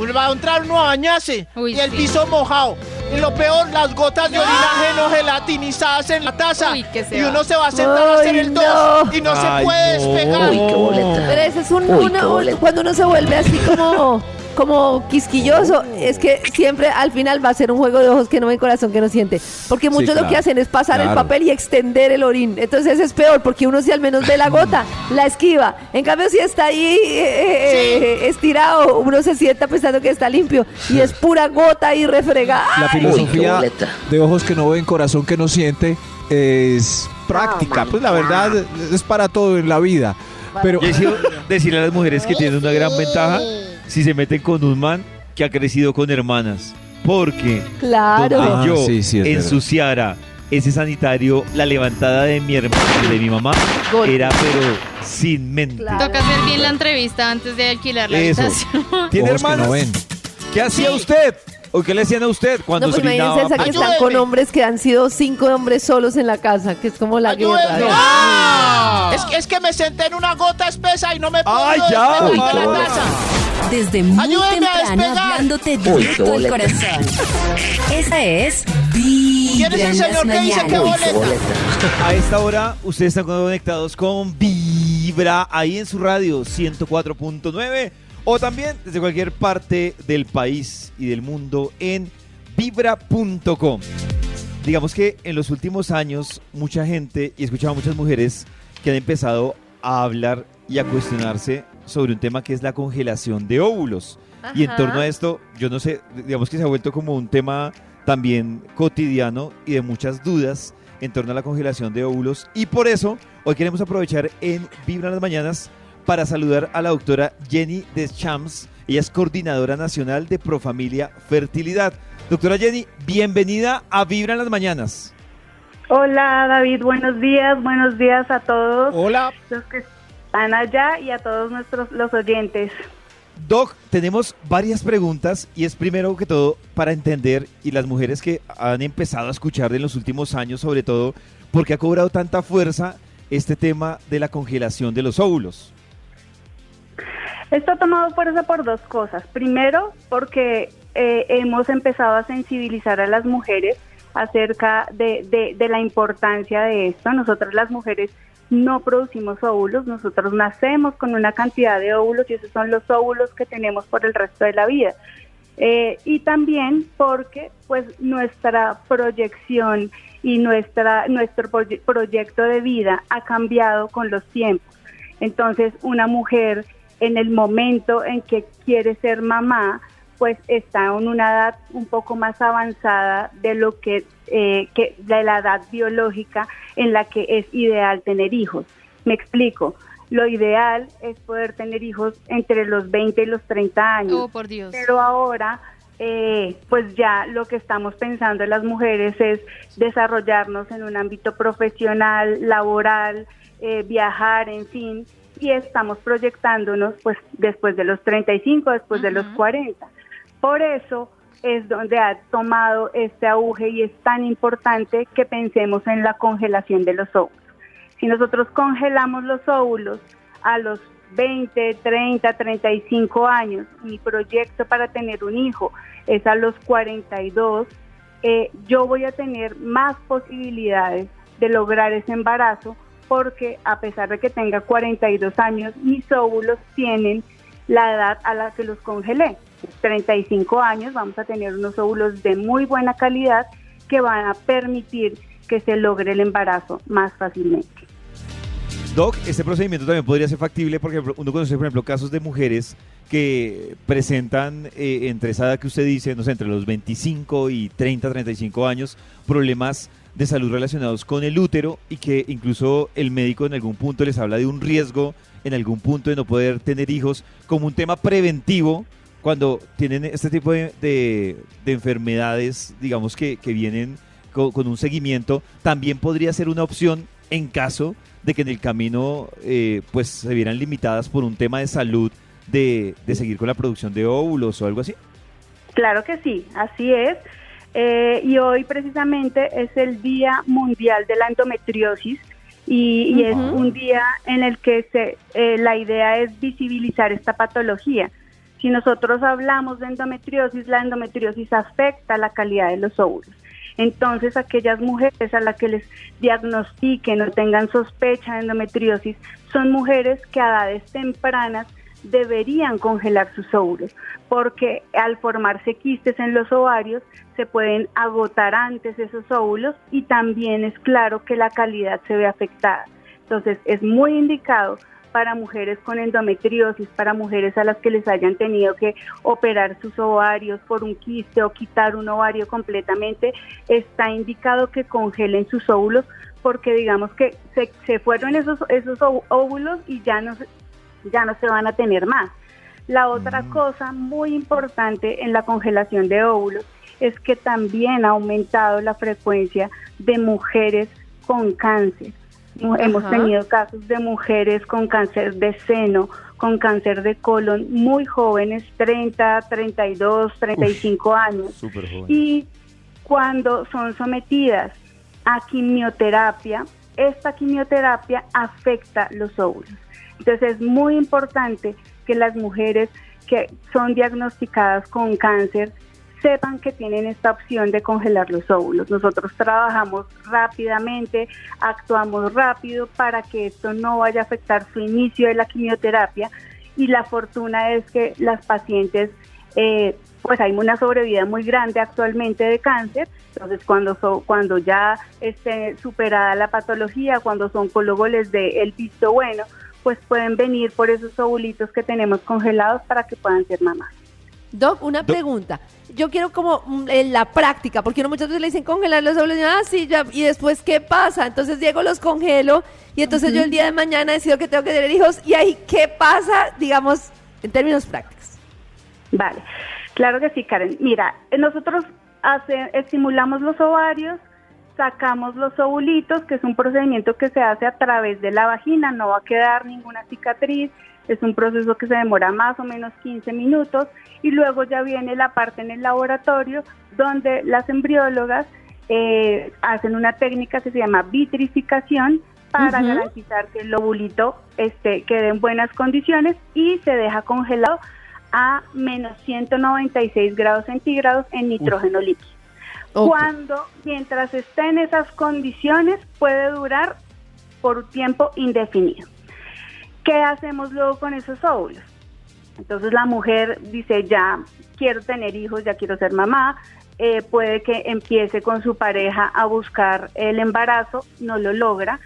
Uno va a entrar uno a bañarse
Uy,
y el
sí.
piso mojado. Y lo peor, las gotas de orinaje no gelatinizadas en la taza.
Uy, que se
y
va.
uno se va a sentar a hacer
Ay,
el
no.
dos y no se
Ay,
puede
no.
despegar.
Uy, qué boleta.
Pero ese es un,
Uy,
una-
qué boleta.
cuando uno se vuelve así como, como quisquilloso, es que siempre al final va a ser un juego de ojos que no ven corazón que no siente. Porque muchos lo
claro,
que hacen es pasar el papel y extender el orín. Entonces es peor porque uno si al menos ve la gota, la esquiva. En cambio si está ahí eh, eh, estirado, uno se sienta pensando que está limpio y es pura gota y refregada.
La filosofía de ojos que no ven, corazón que no siente es práctica. Pues la verdad es para todo en la vida. Pero
decirle a las mujeres que tienen una gran ventaja si se meten con un man que ha crecido con hermanas. Porque
Claro.
donde
Ah,
yo
sí, sí, es verdad.
ensuciara ese sanitario, la levantada de mi hermana, de mi mamá,
Golpe.
era pero sin mente.
Claro.
Toca hacer bien la entrevista antes de alquilar la
Eso.
habitación.
¿Tiene hermanas?
no ven.
¿Qué hacía usted? ¿O qué le decían a usted cuando
No, pues
se
imagínense esa que están con hombres que han sido cinco hombres solos en la casa, que es como la guerra.
Ayúdenme.
¿no?
¡Ah! Es, que- es que me senté en una gota espesa y no me puedo
¡Ay, ya,
de la casa.
Desde muy
Ayúdenme a
temprano
despegar.
hablándote directo al corazón. Esa es
¿Quién es el señor que dice que boleta?
A esta hora ustedes están conectados con Vibra ahí en su radio 104.9 o también desde cualquier parte del país y del mundo en vibra.com. Digamos que en los últimos años mucha gente y he escuchado a muchas mujeres que han empezado a hablar y a cuestionarse sobre un tema que es la congelación de óvulos. Y en torno a esto, yo no sé, digamos que se ha vuelto como un tema también cotidiano y de muchas dudas en torno a la congelación de óvulos. Y por eso, hoy queremos aprovechar en Vibra en las Mañanas para saludar a la doctora Jenny Deschamps. Ella es coordinadora nacional de Profamilia Fertilidad. Doctora Jenny, bienvenida a Vibra en las Mañanas.
Hola David, buenos días, buenos días a todos
Hola.
los que están allá y a todos nuestros los oyentes.
Doc, tenemos varias preguntas y es primero que todo para entender y las mujeres que han empezado a escuchar en los últimos años sobre todo, ¿por qué ha cobrado tanta fuerza este tema de la congelación de los óvulos?
Esto ha tomado fuerza por dos cosas. Primero, porque eh, hemos empezado a sensibilizar a las mujeres acerca de, la importancia de esto. Nosotras las mujeres no producimos óvulos, nosotros nacemos con una cantidad de óvulos y esos son los óvulos que tenemos por el resto de la vida. Eh, y también porque pues nuestra proyección y nuestra nuestro proye- proyecto de vida ha cambiado con los tiempos. Entonces, una mujer en el momento en que quiere ser mamá, pues está en una edad un poco más avanzada de lo que, eh, que de la edad biológica en la que es ideal tener hijos. Me explico. Lo ideal es poder tener hijos entre los 20 y los 30 años.
Oh, por Dios.
Pero ahora, eh, pues ya lo que estamos pensando las mujeres es desarrollarnos en un ámbito profesional, laboral, eh, viajar, en fin, y estamos proyectándonos pues después de los 35, después de los 40. Por eso es donde ha tomado este auge y es tan importante que pensemos en la congelación de los óvulos. Si nosotros congelamos los óvulos a los 20, 30, 35 años, mi proyecto para tener un hijo es a los 42, eh, yo voy a tener más posibilidades de lograr ese embarazo porque a pesar de que tenga 42 años, mis óvulos tienen la edad a la que los congelé. 35 años vamos a tener unos óvulos de muy buena calidad que van a permitir que se logre el embarazo más fácilmente.
Doc, este procedimiento también podría ser factible porque uno conoce, por ejemplo, casos de mujeres que presentan eh, entre esa edad que usted dice, no sé, entre los 25 y 30, 35 años, problemas de salud relacionados con el útero y que incluso el médico en algún punto les habla de un riesgo en algún punto de no poder tener hijos como un tema preventivo cuando tienen este tipo de, de- de enfermedades, digamos que, que vienen co- con, un seguimiento, también podría ser una opción en caso de que en el camino eh, pues se vieran limitadas por un tema de salud de, de seguir con la producción de óvulos o algo así.
Claro que sí, así es. Eh, y hoy precisamente es el Día Mundial de la Endometriosis y, y es un día en el que se, eh, la idea es visibilizar esta patología. Si nosotros hablamos de endometriosis, la endometriosis afecta la calidad de los óvulos. Entonces, aquellas mujeres a las que les diagnostiquen o tengan sospecha de endometriosis son mujeres que a edades tempranas deberían congelar sus óvulos, porque al formarse quistes en los ovarios se pueden agotar antes esos óvulos y también es claro que la calidad se ve afectada. Entonces es muy indicado para mujeres con endometriosis, para mujeres a las que les hayan tenido que operar sus ovarios por un quiste o quitar un ovario completamente, está indicado que congelen sus óvulos porque digamos que se, se fueron esos, esos óvulos y ya no, ya no se van a tener más. La otra cosa muy importante en la congelación de óvulos es que también ha aumentado la frecuencia de mujeres con cáncer. Hemos
Ajá.
tenido casos de mujeres con cáncer de seno, con cáncer de colon, muy jóvenes, 30, 32, 35 años.
Joven.
Y cuando son sometidas a quimioterapia, esta quimioterapia afecta los óvulos. Entonces es muy importante que las mujeres que son diagnosticadas con cáncer sepan que tienen esta opción de congelar los óvulos. Nosotros trabajamos rápidamente, actuamos rápido para que esto no vaya a afectar su inicio de la quimioterapia y la fortuna es que las pacientes, eh, pues hay una sobrevida muy grande actualmente de cáncer, entonces cuando, so- cuando ya esté superada la patología, cuando su oncólogo les dé el visto bueno, pues pueden venir por esos ovulitos que tenemos congelados para que puedan ser mamás.
Doc, una pregunta. Yo quiero como mm, en la práctica, porque uno muchas veces le dicen congelar los óvulos y ah, sí, ya, y después, ¿qué pasa? Entonces llego, los congelo, y entonces yo el día de mañana decido que tengo que tener hijos, y ahí, ¿qué pasa, digamos, en términos prácticos?
Vale, claro que sí, Karen. Mira, nosotros hace- estimulamos los ovarios, sacamos los ovulitos, que es un procedimiento que se hace a través de la vagina, no va a quedar ninguna cicatriz, es un proceso que se demora más o menos 15 minutos y luego ya viene la parte en el laboratorio donde las embriólogas eh, hacen una técnica que se llama vitrificación para garantizar que el ovulito este, quede en buenas condiciones y se deja congelado a menos 196 grados centígrados en nitrógeno líquido. Cuando, mientras esté en esas condiciones, puede durar por tiempo indefinido. ¿Qué hacemos luego con esos óvulos? Entonces la mujer dice, ya quiero tener hijos, ya quiero ser mamá, eh, puede que empiece con su pareja a buscar el embarazo, no lo logra,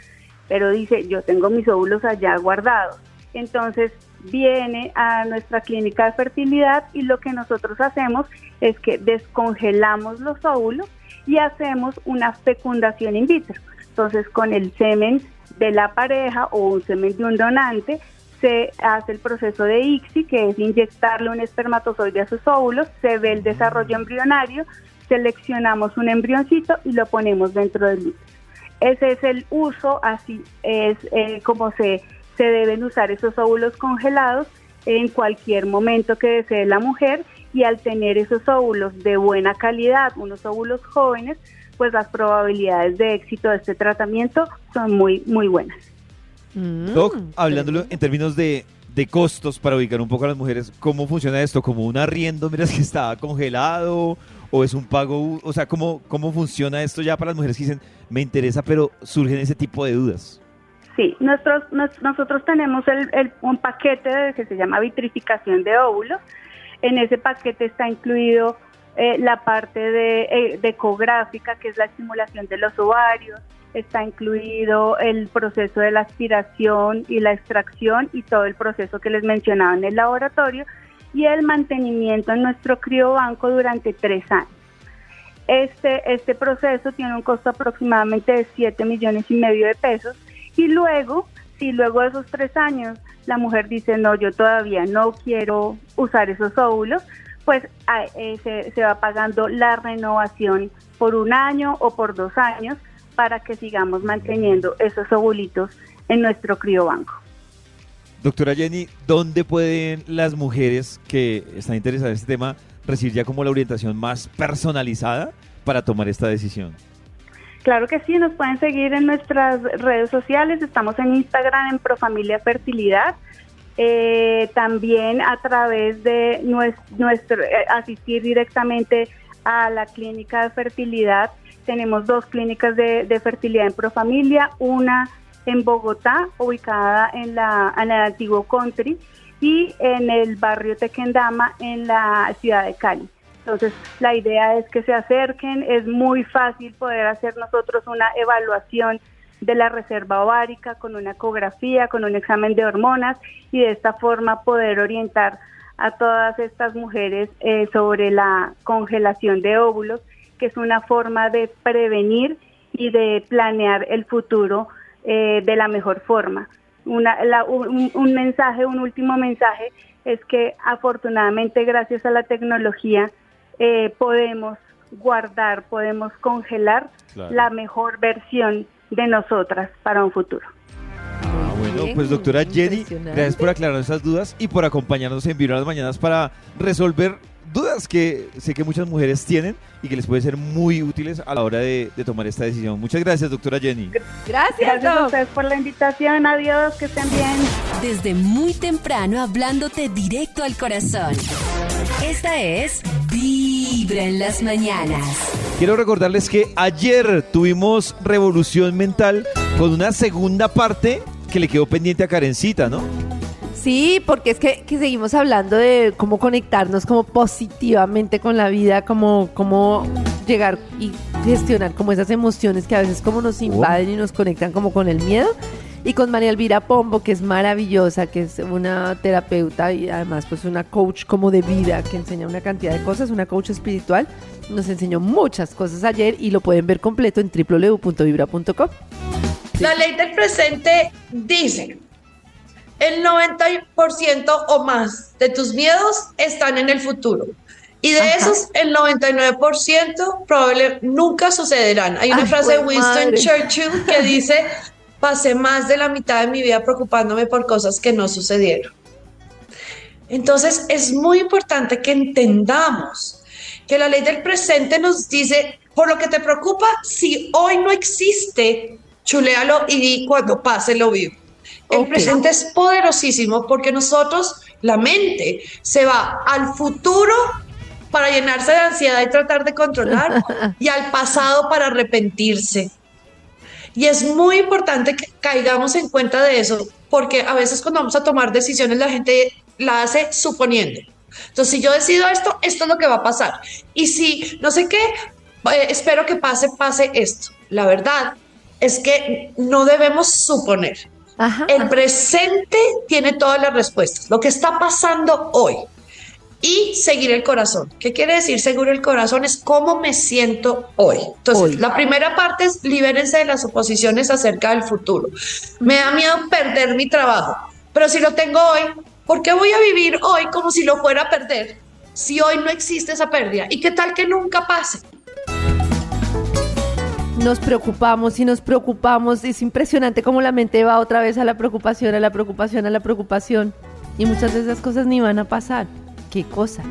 pero dice, yo tengo mis óvulos allá guardados. Entonces viene a nuestra clínica de fertilidad y lo que nosotros hacemos es que descongelamos los óvulos y hacemos una fecundación in vitro. Entonces con el semen de la pareja o un semen de un donante se hace el proceso de ICSI, que es inyectarle un espermatozoide a sus óvulos, se ve el desarrollo embrionario, seleccionamos un embrioncito y lo ponemos dentro del útero. Ese es el uso, así es eh, como se, se deben usar esos óvulos congelados en cualquier momento que desee la mujer y al tener esos óvulos de buena calidad, unos óvulos jóvenes, pues las probabilidades de éxito de este tratamiento son muy, muy buenas.
Doc, hablándolo en términos de, de costos para ubicar un poco a las mujeres, ¿cómo funciona esto? ¿Como un arriendo, miras que está congelado? ¿O es un pago? O sea, ¿cómo, ¿cómo funciona esto ya para las mujeres que dicen, me interesa, pero surgen ese tipo de dudas?
Sí, nosotros, nos- nosotros tenemos el, el- un paquete que se llama vitrificación de óvulos. En ese paquete está incluido eh, la parte eh, de ecográfica, que es la estimulación de los ovarios, está incluido el proceso de la aspiración y la extracción y todo el proceso que les mencionaba en el laboratorio y el mantenimiento en nuestro criobanco durante tres años. Este, este proceso tiene un costo aproximadamente de 7 millones y medio de pesos y luego, si luego de esos tres años la mujer dice, no, yo todavía no quiero usar esos óvulos, pues ah, eh, se, se va pagando la renovación por un año o por dos años para que sigamos manteniendo esos ovulitos en nuestro criobanco.
Doctora Jenny, ¿dónde pueden las mujeres que están interesadas en este tema recibir ya como la orientación más personalizada para tomar esta decisión?
Claro que sí, nos pueden seguir en nuestras redes sociales, estamos en Instagram en Profamilia Fertilidad, eh, también a través de nues- nuestro, eh, asistir directamente a la clínica de fertilidad. Tenemos dos clínicas de, de fertilidad en Profamilia, una en Bogotá, ubicada en, la, en el antiguo country, y en el barrio Tequendama, en la ciudad de Cali. Entonces, la idea es que se acerquen, es muy fácil poder hacer nosotros una evaluación de la reserva ovárica con una ecografía, con un examen de hormonas y de esta forma poder orientar a todas estas mujeres eh, sobre la congelación de óvulos, que es una forma de prevenir y de planear el futuro eh, de la mejor forma. Una, la- un, un mensaje, un último mensaje, es que afortunadamente gracias a la tecnología eh, podemos guardar, podemos congelar
Claro.
la mejor versión de nosotras para un futuro.
Ah, bueno,
Bien,
pues doctora Jenny, gracias por aclarar esas dudas y por acompañarnos en Vibra las Mañanas para resolver dudas que sé que muchas mujeres tienen y que les puede ser muy útiles a la hora de, de tomar esta decisión. Muchas gracias, doctora Jenny.
Gracias,
Gracias a ustedes por la invitación. Adiós, que estén bien.
Desde muy temprano hablándote directo al corazón. Esta es Vibra en las mañanas.
Quiero recordarles que ayer tuvimos Revolución Mental con una segunda parte que le quedó pendiente a Karencita, ¿no?
Sí, porque es que, que seguimos hablando de cómo conectarnos como positivamente con la vida, como cómo llegar y gestionar como esas emociones que a veces como nos invaden y nos conectan como con el miedo. Y con María Elvira Pombo, que es maravillosa, que es una terapeuta y además pues una coach como de vida, que enseña una cantidad de cosas, una coach espiritual, nos enseñó muchas cosas ayer y lo pueden ver completo en www.vibra.com.
La ley del presente dice, el 90% o más de tus miedos están en el futuro. Y de
Ajá.
esos, el 99% probablemente nunca sucederán. Hay una
Ay,
frase de Winston
madre.
Churchill que dice, pasé más de la mitad de mi vida preocupándome por cosas que no sucedieron. Entonces, es muy importante que entendamos que la ley del presente nos dice, por lo que te preocupa, si hoy no existe, chuléalo y di cuando pase lo vivo. El
Ok.
presente es poderosísimo porque nosotros, la mente, se va al futuro para llenarse de ansiedad y tratar de controlar y al pasado para arrepentirse. Y es muy importante que caigamos en cuenta de eso, porque a veces cuando vamos a tomar decisiones la gente la hace suponiendo. Entonces, si yo decido esto, esto es lo que va a pasar. Y si no sé qué, eh, espero que pase, pase esto. La verdad es que no debemos suponer.
Ajá.
El presente tiene todas las respuestas. Lo que está pasando hoy. Y seguir el corazón. ¿Qué quiere decir seguir el corazón? Es cómo me siento hoy. Entonces,
Hoy.
la primera parte es libérense de las suposiciones acerca del futuro. Me da miedo perder mi trabajo. Pero si lo tengo hoy, ¿por qué voy a vivir hoy como si lo fuera a perder? Si hoy no existe esa pérdida. ¿Y qué tal que nunca pase?
nos preocupamos y nos preocupamos. Es impresionante cómo la mente va otra vez a la preocupación, a la preocupación, a la preocupación. Y muchas de esas cosas ni van a pasar. ¿Qué cosa?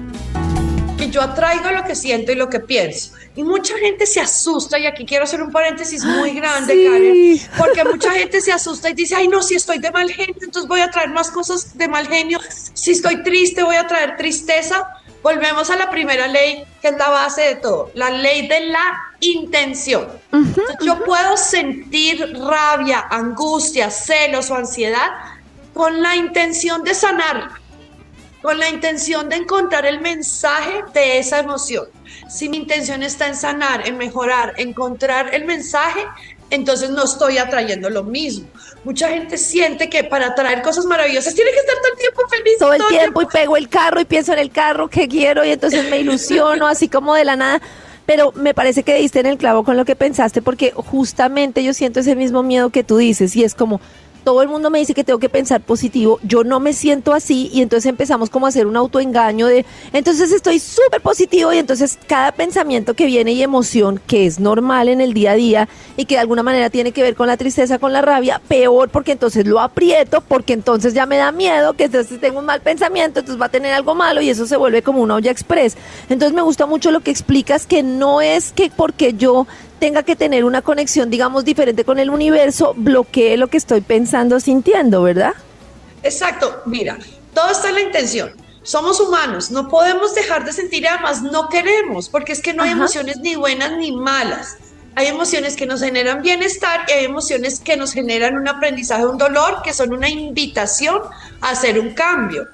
que yo atraigo lo que siento y lo que pienso. Y mucha gente se asusta, y aquí quiero hacer un paréntesis muy grande,
sí.
Karen, porque mucha gente se asusta y dice, ay no, si estoy de mal genio, entonces voy a traer más cosas de mal genio. Si estoy triste, voy a traer tristeza. Volvemos a la primera ley, que es la base de todo, la ley de la intención. Entonces, yo puedo sentir rabia, angustia, celos o ansiedad con la intención de sanarla con la intención de encontrar el mensaje de esa emoción. Si mi intención está en sanar, en mejorar, encontrar el mensaje, entonces no estoy atrayendo lo mismo. Mucha gente siente que para atraer cosas maravillosas tiene que estar todo el tiempo feliz.
Todo el tiempo y pego el carro y pienso en el carro que quiero y entonces me ilusiono así como de la nada. Pero me parece que diste en el clavo con lo que pensaste porque justamente yo siento ese mismo miedo que tú dices y es como todo el mundo me dice que tengo que pensar positivo, yo no me siento así y entonces empezamos como a hacer un autoengaño de, entonces estoy súper positivo y entonces cada pensamiento que viene y emoción que es normal en el día a día y que de alguna manera tiene que ver con la tristeza, con la rabia, peor porque entonces lo aprieto, porque entonces ya me da miedo, que entonces tengo un mal pensamiento, entonces va a tener algo malo y eso se vuelve como una olla express. Entonces me gusta mucho lo que explicas que no es que porque yo tenga que tener una conexión, digamos, diferente con el universo, bloquee lo que estoy pensando, sintiendo, ¿verdad?
Exacto, mira, todo está en la intención. Somos humanos, no podemos dejar de sentir además no queremos, porque es que no hay
Ajá.
emociones ni buenas ni malas. Hay emociones que nos generan bienestar y hay emociones que nos generan un aprendizaje, un dolor, que son una invitación a hacer un cambio.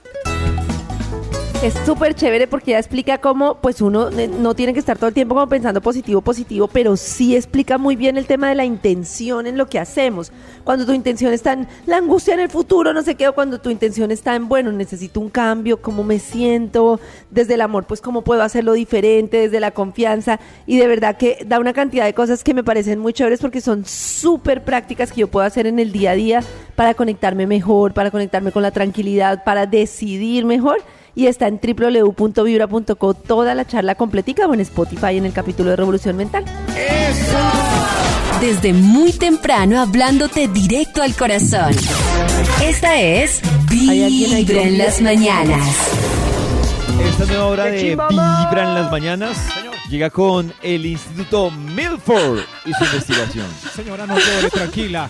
Es súper chévere porque ella explica cómo, pues uno no tiene que estar todo el tiempo como pensando positivo, positivo, pero sí explica muy bien el tema de la intención en lo que hacemos. Cuando tu intención está en la angustia en el futuro, no sé qué, o cuando tu intención está en, bueno, necesito un cambio, cómo me siento, desde el amor, pues cómo puedo hacerlo diferente, desde la confianza, y de verdad que da una cantidad de cosas que me parecen muy chéveres porque son súper prácticas que yo puedo hacer en el día a día para conectarme mejor, para conectarme con la tranquilidad, para decidir mejor y está en www.vibra.co toda la charla completica o en Spotify en el capítulo de Revolución Mental.
Desde muy temprano hablándote directo al corazón. Esta es Vibra en las mañanas.
Esta nueva hora
¡Qué
de Vibra en las mañanas llega con el Instituto Milford y su investigación.
Señora, no llore, tranquila.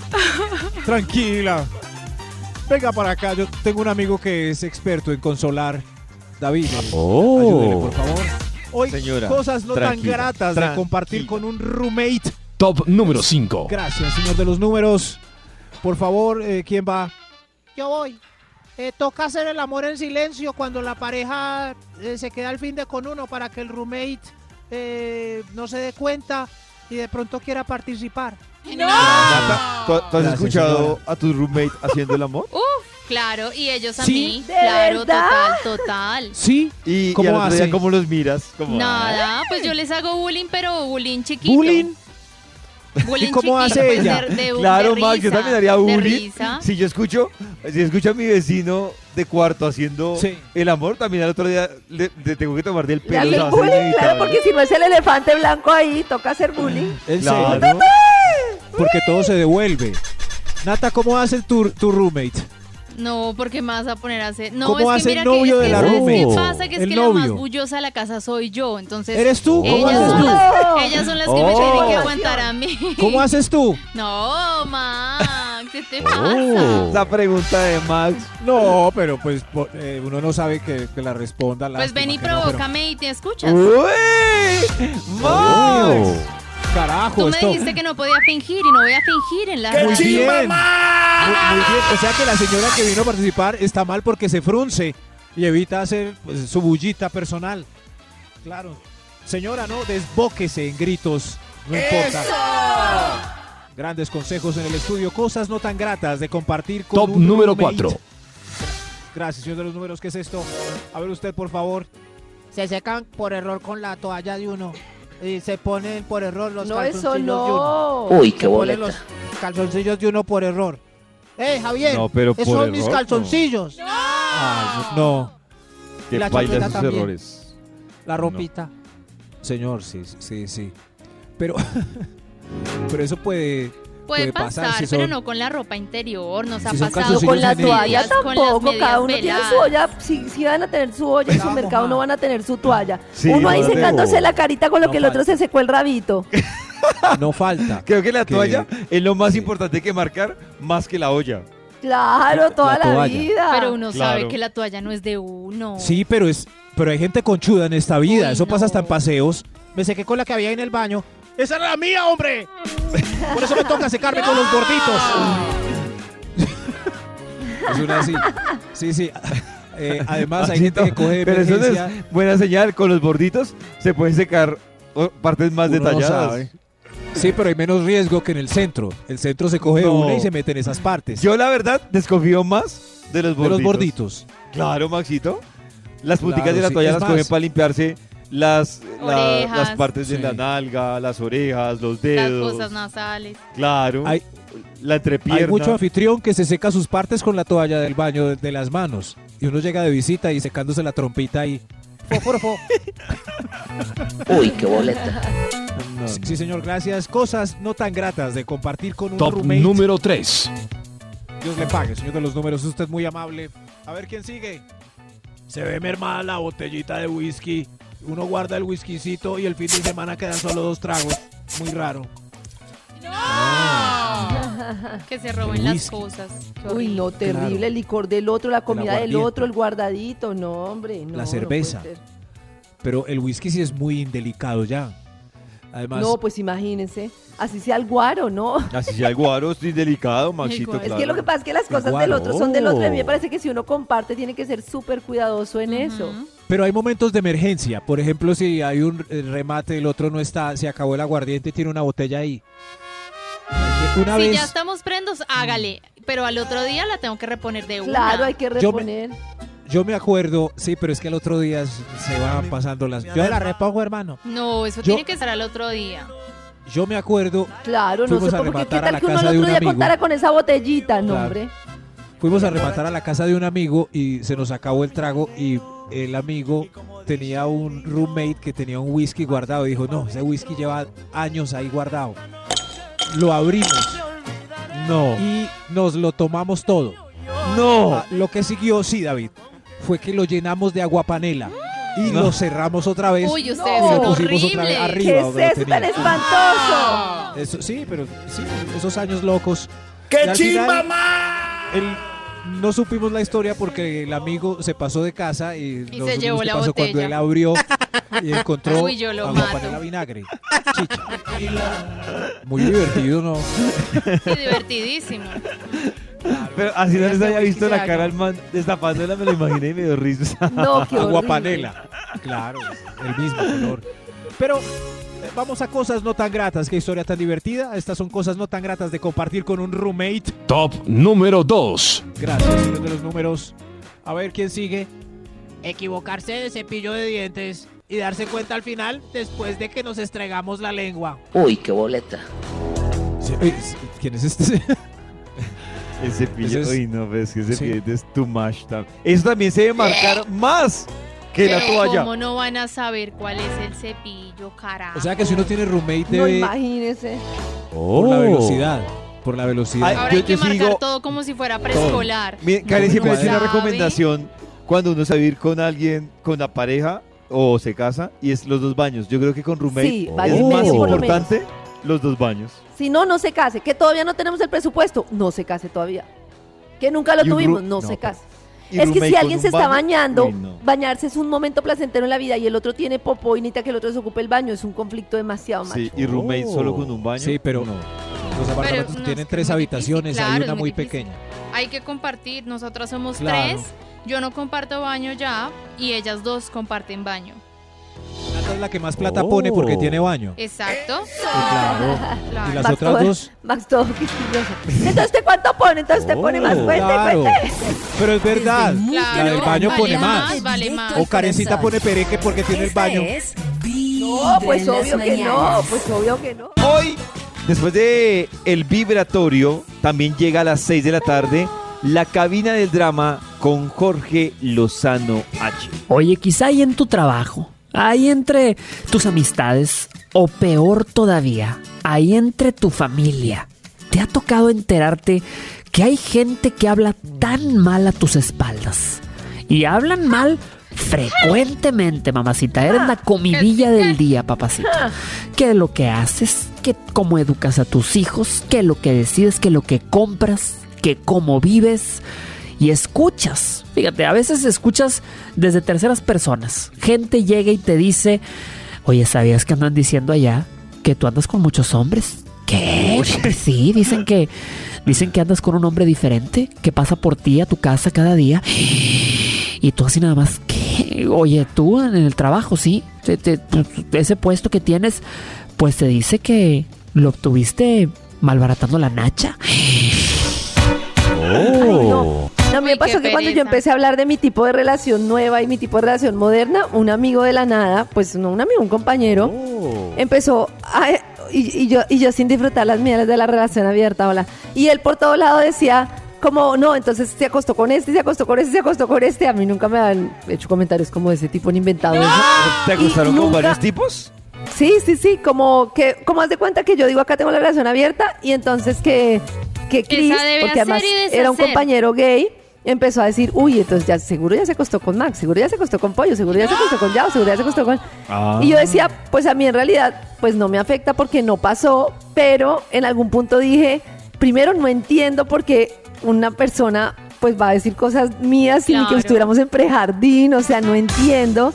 Tranquila. Venga para acá, yo tengo un amigo que es experto en consolar. David,
Oh.
ayúdele, por favor. Hoy,
Señora,
cosas no tan
tranquila,
gratas de compartir con un roommate.
Top número 5.
Gracias, señor de los números. Por favor, eh, ¿quién va?
Yo voy. Eh, toca hacer el amor en silencio cuando la pareja eh, se queda al fin de con uno para que el roommate eh, no se dé cuenta y de pronto quiera participar.
Nata, ¿tú, tú has
Gracias,
escuchado
señora.
a tu roommate haciendo el amor?
Uf, claro, y ellos a
¿Sí?
mí.
¿De
Claro,
verdad?
total, total.
¿Sí?
¿Y,
¿Cómo
y al otro día
hace?
cómo los miras?
Nada, pues yo les hago bullying, pero bullying chiquito.
¿Bullying?
Bullying
¿Y cómo
chiquito,
hace
pues,
ella?
de- de-
Claro,
de
Max, yo también haría bullying. Si yo escucho, si escucho a mi vecino de cuarto haciendo
Sí.
el amor, también al otro día le, le tengo que tomar del pelo.
bullying, claro, porque si no es el elefante blanco ahí, toca hacer bullying.
¿En
Claro.
serio? Porque todo se devuelve. Nata, ¿cómo hace tu, tu roommate?
No, porque me vas a poner a hacer. No,
¿Cómo
es
hace
que
el
mira
novio
que,
de la
¿sabes qué pasa? Que es
El
que la más
novio.
bullosa de la casa soy yo. Entonces.
¿Eres tú? ¿Cómo
Ellas
haces
son,
tú?
las, ellas son las que me
Oh.
tienen que aguantar a mí.
¿Cómo haces tú?
No, Max, ¿qué te pasa?
Oh. La pregunta de Max.
No, pero pues po- eh, uno no sabe que, que la responda.
Pues ven y
que no, pero-
provócame y te escuchas.
¡Uy! ¡Max!
Carajo,
Tú me
esto.
dijiste que no podía fingir y no voy a fingir en la
Muy
radio.
bien. Muy, muy bien. O sea que la señora que vino a participar está mal porque se frunce y evita hacer pues, su bullita personal. Claro. Señora, no, desbóquese en gritos. No importa. Grandes consejos en el estudio. Cosas no tan gratas de compartir con
Top
un
número
roommate.
4.
Gracias, señor de los números. ¿Qué es esto? A ver usted, por favor.
Se secan por error con la toalla de uno. Y se ponen por error los
No,
calzoncillos
eso
de uno.
no.
Uy,
Se
qué
ponen
boleta.
los calzoncillos de uno por error. ¡Eh, Javier!
No, pero
esos
por
son mis calzoncillos.
Ay, no.
Que
la
baila
chaqueta
esos
también.
errores.
La ropita.
Señor, sí, sí, sí. Pero, pero eso puede,
Puede
pasar,
pasar,
si
pero
son-
no con la ropa interior. Nos ha
Si son
pasado
con la toalla
con
tampoco, cada uno tiene su olla, si, si van a tener su olla en su mercado, no van a tener su toalla.
Sí,
uno ahí secándose la carita con lo
No
que el otro se secó el rabito.
no falta.
Creo que la
Que-
toalla es lo más
sí.
importante que marcar, más que la olla.
Claro, toda la,
toalla.
vida.
Pero uno
Claro.
sabe que la toalla no es de uno.
Sí, pero es, pero hay gente conchuda en esta vida.
Uy,
eso pasa hasta en paseos.
Me sequé con la que había en el baño. ¡Esa era la mía, hombre! Por eso me toca secarme con los gorditos.
Es una así. Sí, sí. Eh, además, hay gente que coge de
Pero eso es buena señal. Con los borditos se pueden secar oh, partes más
Uno no
detalladas.
sabe. Sí, pero hay menos riesgo que en el centro. El centro se coge
No.
una y se mete en esas partes.
Yo la verdad desconfío más de los
de
borditos.
los gorditos.
Claro, Maxito. Las punticas
Claro,
de la
sí.
toalla
Es
las
más-
cogen para limpiarse las, la-
Orejas.
las partes de
Sí.
la nalga, las orejas, los
Las
dedos.
cosas nasales.
Claro.
Hay-
la entrepierna.
Hay mucho anfitrión que se seca sus partes con la toalla del baño de, de las manos. Y uno llega de visita y secándose la trompita ahí.
Fofurfo.
Uy, qué boleta.
Sí, sí, señor, gracias. Cosas no tan gratas de compartir con un
Top
roommate.
número 3.
Dios le pague, señor de los números. Usted es muy amable. A ver quién sigue. Se ve mermada la botellita de whisky. Uno guarda el whiskycito y el fin de semana quedan solo dos tragos. Muy raro.
Que se roben las cosas.
Uy, no, terrible.
Claro.
El licor del otro, la comida del otro, el guardadito. No, hombre. No,
La
no
cerveza. Pero el whisky sí es muy indelicado ya. Además,
No, pues imagínense. Así sea el guaro, ¿no?
Así sea el guaro, estoy delicado, Maxito.
guaro.
Es
claro.
que lo que pasa es que las cosas del otro son del otro. A mí me parece que si uno comparte, tiene que ser súper cuidadoso en eso.
pero hay momentos de emergencia. Por ejemplo, si hay un eh, remate, el otro no está, se acabó el aguardiente y tiene una botella ahí. Una
Si
vez,
ya estamos prendos, hágale. Pero al otro día la tengo que reponer de una.
Claro, hay que
Yo me-
reponer.
Yo me acuerdo, sí, pero es que al otro día se van pasando las...
Yo la repongo, hermano.
No, eso
Yo-
tiene que ser al otro día.
Yo me acuerdo,
Claro, no
Fuimos
sé
a
por qué. ¿Qué
rematar a
tal
la
que uno
casa
el
de
otro
un
día
amigo.
contara con esa botellita? No,
Claro.
hombre.
fuimos a rematar a la casa de un amigo y se nos acabó el trago y el amigo tenía un roommate que tenía un whisky guardado y dijo, no, ese whisky lleva años ahí guardado. lo abrimos
No.
y nos lo tomamos todo.
No.
Ah, lo que siguió, sí, David, fue que lo llenamos de agua panela y
No.
lo cerramos otra vez.
Uy,
y
ustedes
lo
son
pusimos otra vez arriba.
¿Qué es
lo
eso tan espantoso?
Eso, sí, pero sí, esos años locos.
¡Qué
Y
chimba,
no supimos la historia porque el amigo se pasó de casa y,
Y
no
se llevó
qué
la
pasó cuando
botella.
él abrió y encontró
Uy, yo lo
agua
mato.
panela vinagre. Chicha. Muy divertido, ¿no?
Sí, divertidísimo.
Pero así no les
Hasta
había visto la cara al man destapándola, me lo imaginé y me dio risa.
No, qué
Agua
horrible.
panela. Claro, el mismo color. Pero eh, vamos a cosas no tan gratas. Qué historia tan divertida. Estas son cosas no tan gratas de compartir con un roommate.
Top número 2.
Gracias, señor de los números. A ver quién sigue.
Equivocarse de cepillo de dientes y darse cuenta al final después de que nos estregamos la lengua.
Uy, qué boleta.
Eh, ¿Quién es este?
El cepillo, uy, no, ves que ese
Sí.
cepillo es too much. tam- Eso también se debe marcar más que la toalla.
¿Cómo no van a saber cuál es el cepillo, carajo?
O sea que si uno tiene roommate
No,
debe
imagínese.
por la velocidad. Por la velocidad.
Ay,
Ahora
yo-
hay que
yo
marcar
sigo-
todo como si fuera preescolar.
Miren, Karen
No,
siempre
no
hace una recomendación cuando uno sabe ir con alguien, con la pareja o se casa y es los dos baños. Yo creo que con roommate
Sí,
es más
medio por lo
importante los dos baños.
Si no, no se case. Que todavía no tenemos el presupuesto. No se case todavía. Que nunca lo tuvimos. no,
no,
se case. Es que si alguien se está
baño,
bañando,
uy, no.
bañarse es un momento placentero en la vida y el otro tiene popó y necesita que el otro se ocupe el baño. Es un conflicto demasiado macho.
Sí, y roommate solo con un baño.
Sí, pero
no.
los apartamentos
no,
tienen tres habitaciones, hay una
muy
pequeña.
Hay que compartir. Nosotras somos
Claro.
tres. Yo no comparto baño ya y ellas dos comparten baño.
Nata es la que más plata pone porque
Oh.
tiene baño.
Exacto.
claro.
Claro.
Y las
Max
otras
todo-
dos.
Max todo. Entonces, ¿usted cuánto pone? Entonces, usted pone más
Oh,
fuerte,
Claro.
fuerte.
Pero es verdad.
Muy
La del
Claro,
baño
vale
pone más.
más, vale más.
O Karencita pone pereque porque tiene el baño.
es
No, pues obvio que no. Pues obvio que no.
Hoy, después de el vibratorio, también llega a las 6 de la tarde la cabina del drama con Jorge Lozano H.
Oye, quizá ahí en tu trabajo, ahí entre tus amistades, o peor todavía, ahí entre tu familia, te ha tocado enterarte que hay gente que habla tan mal a tus espaldas. Y hablan mal frecuentemente, mamacita. Eres la comidilla del día, papacita. Que lo que haces, que cómo educas a tus hijos, que lo que decides, que lo que compras, que cómo vives y escuchas. Fíjate, a veces escuchas desde terceras personas. Gente llega y te dice, oye, ¿sabías que andan diciendo allá que tú andas con muchos hombres? ¿Qué? Sí, dicen que dicen que andas con un hombre diferente que pasa por ti a tu casa cada día. Y tú así nada más, ¿qué? Oye, tú en el trabajo, sí, te- te- pues, ese puesto que tienes, pues te dice que lo obtuviste malbaratando la nacha.
Ay, no. No, a mí me pasó que cuando yo empecé a hablar de mi tipo de relación nueva y mi tipo de relación moderna, un amigo de la nada, pues no un amigo, un compañero, empezó a, y, y yo, y yo sin disfrutar las mieles de la relación abierta, hola. Y él por todo lado decía, como, no, entonces se acostó con este, se acostó con este, se acostó con este. A mí nunca me han hecho comentarios como de ese tipo, ni inventado eso.
¿Te acostaron con
nunca-
varios tipos?
Sí, sí, sí, como que, como haz de cuenta que yo digo acá tengo la relación abierta y entonces que, que Chris, porque además era un compañero gay, empezó a decir, uy, entonces ya seguro ya se acostó con Max, seguro ya se acostó con Pollo, seguro ya se acostó con Yao, seguro ya se acostó con...
Ah.
Y yo decía, pues a mí en realidad, pues no me afecta porque no pasó, pero en algún punto dije, primero no entiendo por qué una persona pues va a decir cosas mías sin
Claro.
que estuviéramos en prejardín, o sea, no entiendo.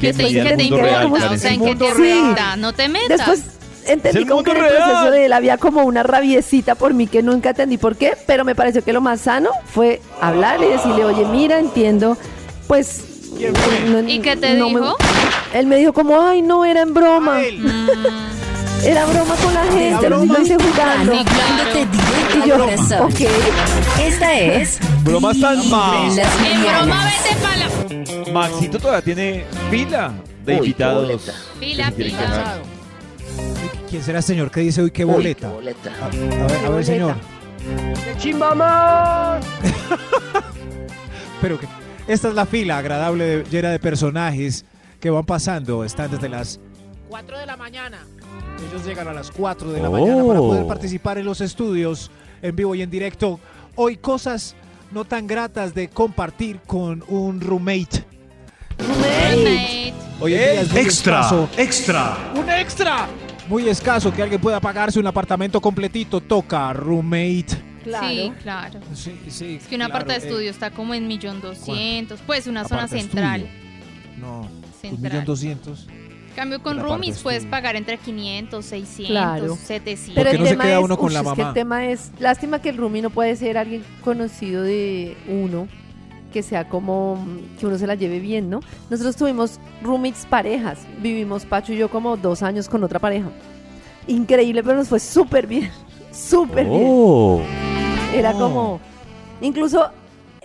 ¿Qué te,
el
te importa? O sea. ¿en qué te
Sí.
afecta? No te metas.
Después entendí como que en el proceso de él había como una rabiecita por mí que nunca entendí por qué, pero me pareció que lo más sano fue hablar y decirle, oye, mira, entiendo, pues... no-
¿Y qué te
no me-
dijo?
él me dijo como, ay, no, era en broma. Era broma con la gente, lo hice jugando. Y yo, ok.
Esta es
Bromas tan
en
mal.
En broma, vete pala.
Maxito todavía tiene fila de invitados.
Pila, pila.
¿Quién será el señor que dice hoy qué
Uy,
boleta?
qué boleta.
A, a ver, a ver, señor. Pero que esta es la fila agradable, de- llena de personajes que van pasando. Están desde las
4 de la mañana.
Ellos llegan a las 4 de la
Oh.
mañana para poder participar en los estudios en vivo y en directo. Hoy cosas no tan gratas de compartir con un roommate.
Roommate.
Hoy en día es muy
Extra, extra.
¡Un extra! Muy escaso que alguien pueda pagarse un apartamento completito. Toca roommate.
Claro.
Sí, claro.
Sí, sí.
Es que una
claro,
aparta de
eh,
estudio está como en millón doscientos, pues una zona central.
estudio. No, un
Central.
millón doscientos.
En cambio con roomies puedes pagar entre 500, 600,
Claro.
700.
Pero el
no se
tema
queda
es,
uno con
ush,
la
es que
mamá?
el tema es, lástima que el roomie no puede ser alguien conocido de uno, que sea como, mm, que uno se la lleve bien, ¿no? Nosotros tuvimos roommates parejas, vivimos Pacho y yo como dos años con otra pareja. Increíble, pero nos fue súper bien, súper
Oh.
bien. Era
Oh.
como, incluso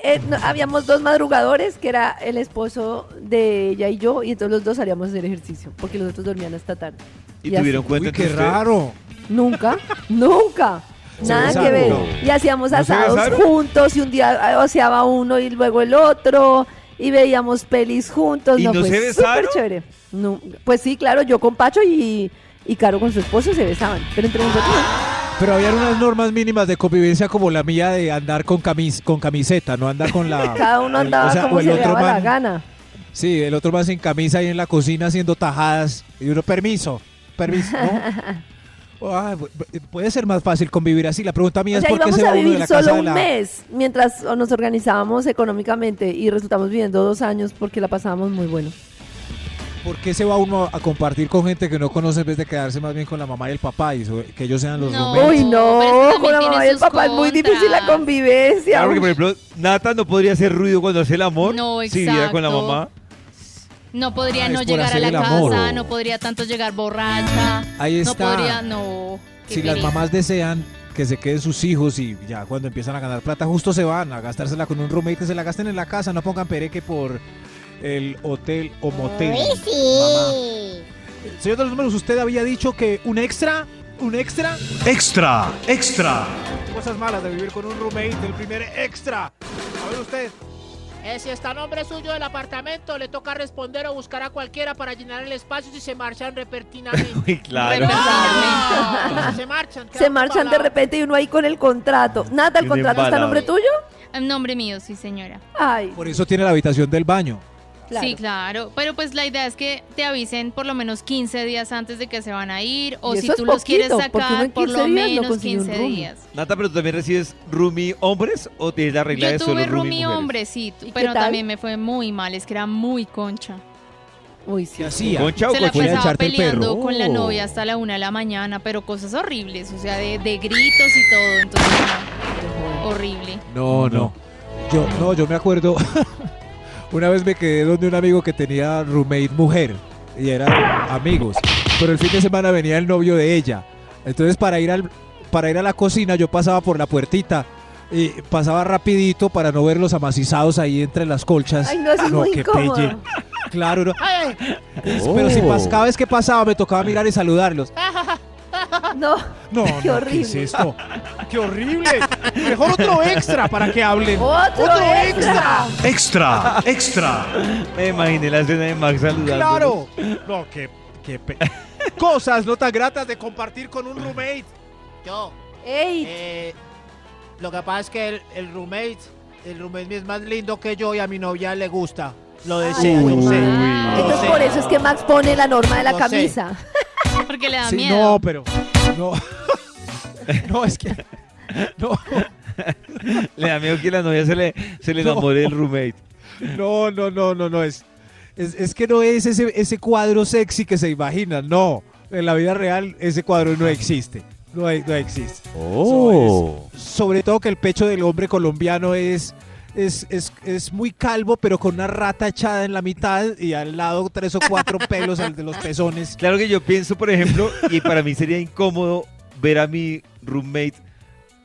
eh, no- habíamos dos madrugadores, que era el esposo de ella y yo, y entonces los dos salíamos a hacer ejercicio, porque los otros dormían hasta tarde.
¿Y,
así.
tuvieron cuenta
Uy,
entre
qué raro.
Nunca, nunca.
¿Se
Nada que ver.
No.
Y hacíamos
¿No se
asados juntos y un día oseaba uno y luego el otro y veíamos pelis juntos.
¿Y no
fue
se besaron?
súper chévere. No, pues sí, claro, yo con Pacho y, y Caro con su esposo se besaban, pero entre nosotros no.
Pero había unas normas mínimas de convivencia como la mía de andar con, camis con camiseta, no andar con la...
cada uno
el-
andaba
o sea,
como
o el
se le
otro
daba la
man-
gana.
Sí, el otro más sin camisa ahí en la cocina haciendo tajadas. Y uno, permiso, permiso. ¿no? Ah, pu- pu- puede ser más fácil convivir así. La pregunta mía
O sea,
es por qué se
a
va uno de
vivir
la casa
solo
de
un
la...
mes mientras nos organizábamos económicamente y resultamos viviendo dos años porque la pasábamos muy bueno.
¿Por qué se va uno a compartir con gente que no conoce en vez de quedarse más bien con la mamá y el papá y que ellos sean los
No.
roommates?
Uy, no,
pero es que
con la mamá y el papá es muy difícil la convivencia.
Claro, porque por ejemplo, Nata no podría hacer ruido cuando hace el amor.
No,
Si viviera con la mamá.
No podría
Ah,
no llegar a la casa,
amor.
no podría tanto llegar borracha.
Ahí
No
está.
podría, no.
Si las mamás desean que se queden sus hijos y ya cuando empiezan a ganar plata justo se van a gastársela con un roommate que se la gasten en la casa, no pongan pereque por el hotel o motel. Mamá. Señor de los números, usted había dicho que un extra, un extra,
Extra, extra.
cosas malas de vivir con un roommate, el primer extra. A ver usted.
Eh, si está a nombre suyo del apartamento, le toca responder o buscar a cualquiera para llenar el espacio si se marchan repentinamente.
Uy, claro.
Se marchan.
Se marchan de repente y uno ahí con el contrato. Nada, ¿el contrato está a nombre tuyo?
En nombre mío, sí, señora.
Ay,
Por eso tiene la habitación del baño.
Claro.
Sí, claro. Pero pues la idea es que te avisen por lo menos 15 días antes de que se van a ir. O
Y
si tú los quieres sacar, por
15
lo
no
menos
un
15
roomie.
días.
Nata, pero tú también recibes roomie hombres o tienes la regla
Yo
de solo
tuve
roomie
roomie
mujeres?
hombre, sí,
¿Y qué
pero también me fue muy mal, es que era muy concha.
Uy, sí.
¿Qué hacía?
¿Concha o
Se la pasaba peleando con la
Oh.
novia hasta la una de la mañana, pero cosas horribles, o sea, de, de gritos y todo, entonces no, horrible.
No, no. Yo, no, yo me acuerdo. una vez me quedé donde un amigo que tenía roommate mujer y eran amigos. Pero el fin de semana venía el novio de ella. Entonces para ir al para ir a la cocina yo pasaba por la puertita y pasaba rapidito para no ver los amacizados ahí entre las colchas.
Ay, no, eso es muy
qué
incómodo.
pelle. Claro, no.
Ay,
pero si pas- cada vez que pasaba me tocaba mirar y saludarlos.
No,
No,
Qué
no,
horrible.
¿qué es esto? ¡Qué horrible! Mejor otro extra para que hablen.
otro, extra.
Extra, extra.
Me imaginé la escena de Max saludando.
¡Claro! No, qué, qué pe- Cosas no tan gratas de compartir con un roommate.
yo.
Ey,
Eh, lo que pasa es que el, el roommate, el roommate es más lindo que yo y a mi novia le gusta. Lo desea,
Ay,
yo sé.
Entonces por eso es que Max pone la norma de la
Lo sé.
Porque le da
Sí,
miedo.
no, pero. No. no, es que. No,
Le da miedo que la novia se le, se le
No.
enamore del roommate.
no, no, no, no, no. Es, es, es que no es ese, ese cuadro sexy que se imaginan. No. En la vida real, ese cuadro no existe. No, hay- no existe.
Oh.
sobre todo que el pecho del hombre colombiano es, es, es, es muy calvo, pero con una rata echada en la mitad y al lado tres o cuatro pelos al de los pezones.
Claro que yo pienso, por ejemplo, y para mí sería incómodo ver a mi roommate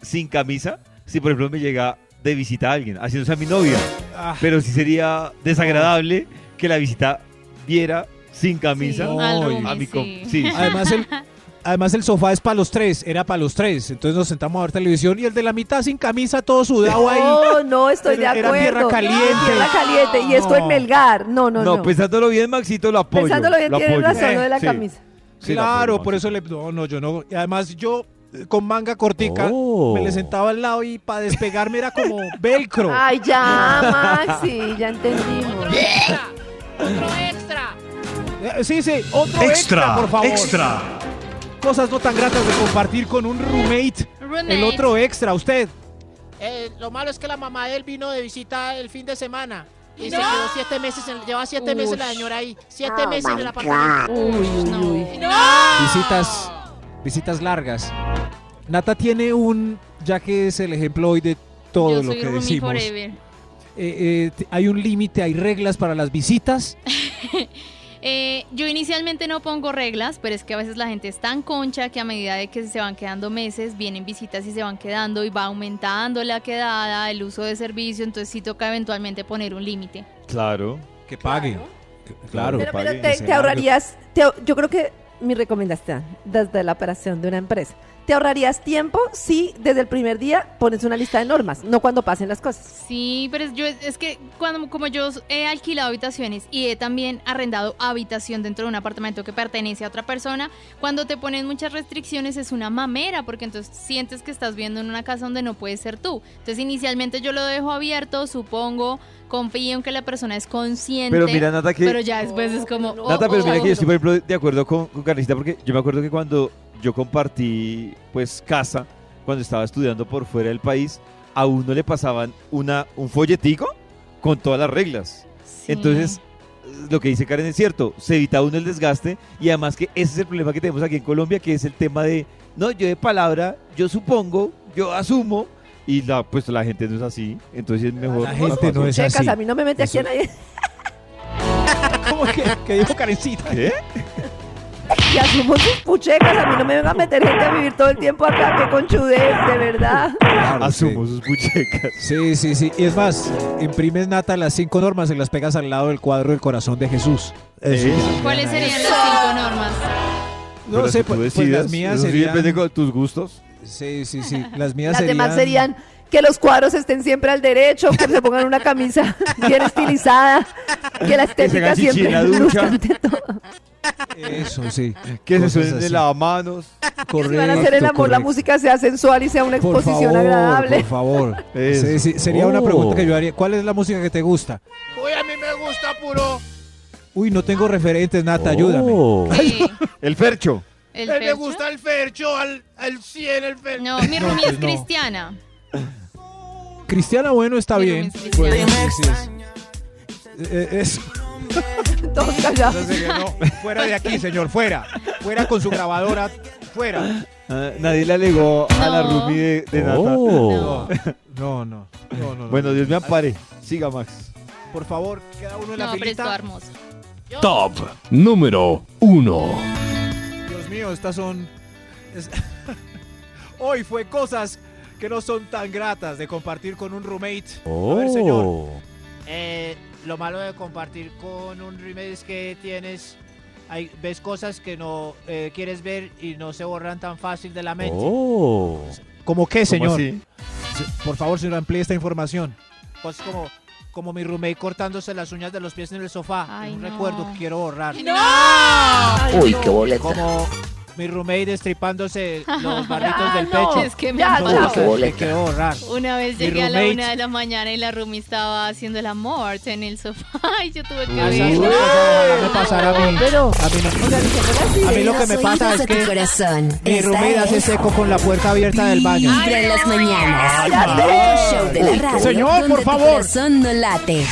sin camisa, si por ejemplo me llega de visita a alguien, haciéndose a mi novia.
Ah,
Pero sí sería desagradable que la visita viera sin camisa
Sí, roomie,
a mi
sí.
sí.
además, el, además el sofá es para los tres, era para los tres. Entonces nos sentamos a ver televisión y el de la mitad sin camisa, todo sudado ahí.
No, no estoy de
Era- era
acuerdo.
tierra caliente.
Tierra caliente. Y esto
No.
en Melgar. No, no,
No,
no.
pensándolo bien, Maxito, lo apoyo.
Pensándolo bien,
apoyo.
razón, lo de la
Sí.
camisa.
Sí,
claro, por eso le... No, no, yo no. Y además yo eh, con manga cortica
Oh.
me le sentaba al lado y para despegarme era como velcro.
Ay, ya, Maxi, ya entendimos.
Otro extra.
Eh, Sí, sí, otro extra,
Extra,
por favor.
extra.
Cosas no tan gratas de compartir con un roommate.
Roommate.
El otro extra, usted.
Eh, lo malo es que la mamá de él vino de visita el fin de semana. Y se quedó siete meses, en- lleva siete meses la señora ahí. Siete
Oh
meses en el apartamento.
Visitas, visitas largas. Nata tiene un, ya que es el ejemplo hoy de todo
Yo
lo
soy
que decimos.
forever.
eh, eh, hay un límite, hay reglas para las visitas.
Eh, yo inicialmente no pongo reglas, pero es que a veces la gente es tan concha que a medida de que se van quedando meses, vienen visitas y se van quedando y va aumentando la quedada, el uso de servicio, entonces sí toca eventualmente poner un límite.
Claro.
Que pague. Claro,
Pero,
que
pero
pague.
te,
se
te ahorrarías, te yo creo que mi recomendación desde la operación de una empresa, te ahorrarías tiempo si desde el primer día pones una lista de normas, no cuando pasen las cosas.
Sí, pero es, yo, es que cuando, como yo he alquilado habitaciones y he también arrendado habitación dentro de un apartamento que pertenece a otra persona, cuando te ponen muchas restricciones es una mamera, porque entonces sientes que estás viendo en una casa donde no puedes ser tú. Entonces inicialmente yo lo dejo abierto, supongo, confío en que la persona es consciente.
Pero mira, Nata, que-
Pero ya después es como... oh,
Nata, pero mira
oh.
que yo estoy, por ejemplo, de acuerdo con, con Carnicita, porque yo me acuerdo que cuando yo compartí, pues, casa, cuando estaba estudiando por fuera del país, a uno le pasaban una, un folletico con todas las reglas. Entonces, lo que dice Karen es cierto, se evita uno el desgaste y además que ese es el problema que tenemos aquí en Colombia, que es el tema de, no, yo de palabra, yo supongo, yo asumo, y la, pues la gente no es así, entonces es mejor.
La gente no es
Checas,
así.
a mí no me mete aquí a nadie.
¿Cómo que, que dijo Karencita?
¿Qué?
Y asumo sus puchecas, a mí no me venga a meter gente a vivir todo el tiempo acá, que conchudez, de verdad.
Asumo sus puchecas.
Sí, sí, sí. Y es más, imprimes Nata las cinco normas y las pegas al lado del cuadro del corazón de Jesús. Eso.
¿Cuáles serían las cinco normas?
No
Pero
sé, pues, pues las mías serían...
depende de tus gustos.
Sí, sí, sí. Las mías
Las
serían...
demás serían que los cuadros estén siempre al derecho, que se pongan una camisa bien estilizada, que la estética
chichi
siempre
la ducha.
luzca ante todo.
Eso, sí.
Que se
Cosas
suenen de
así.
lavamanos.
Si van a hacer el amor, la música sea sensual y sea una
Por
exposición
favor,
agradable.
por favor. Sí, sí, sería una
Oh.
pregunta que yo haría. ¿Cuál es la música que te gusta?
Uy, a mí me gusta puro.
Uy, no tengo referentes, Nata, ayúdame.
Sí,
El fercho.
el
A mí me gusta el fercho, al, al 100 el fercho.
No, mi roomie
pues
es
no.
cristiana.
Cristiana, bueno, está bien.
es
Pues, sí, sí, es- eh, es-
Todos callados.
Entonces, no, fuera de aquí, señor, fuera. Fuera con su grabadora, fuera.
Ah, nadie le alegó a la
No.
roomie de, de Nata.
No, no, no, no, no, no.
Bueno, Dios me ampare. Siga, Max.
Por favor, queda uno en la
No, pero
filita.
está hermoso.
Top número 1.
Dios mío, estas son. es- Hoy fue cosas que no son tan gratas de compartir con un roommate. A ver, señor.
Eh, lo malo de compartir con un roommate es que tienes. Hay, ves cosas que no eh, quieres ver y no se borran tan fácil de la mente.
¿Cómo qué, señor? Por favor, señor, amplíe esta información.
Cosas como, como mi roommate cortándose las uñas de los pies en el sofá.
Ay,
un
no.
recuerdo que quiero borrar.
Uy, qué boleta.
Como mi roommate destripándose los barritos
Ah,
del
no.
pecho.
Es que me
Ya,
boleta.
Que quiero borrar.
Una vez
Mi
llegué a la una de la mañana y la roomie estaba haciendo el amor en el sofá y yo tuve que
ojalá me pasara a mí.
Pero,
A mí, no- a mí lo que me pasa es que
corazón.
mi roommate hace seco con la puerta abierta del baño.
Vibra en las mañanas.
Cállate.
El show de la radio.
Señor, por favor.
corazón no late.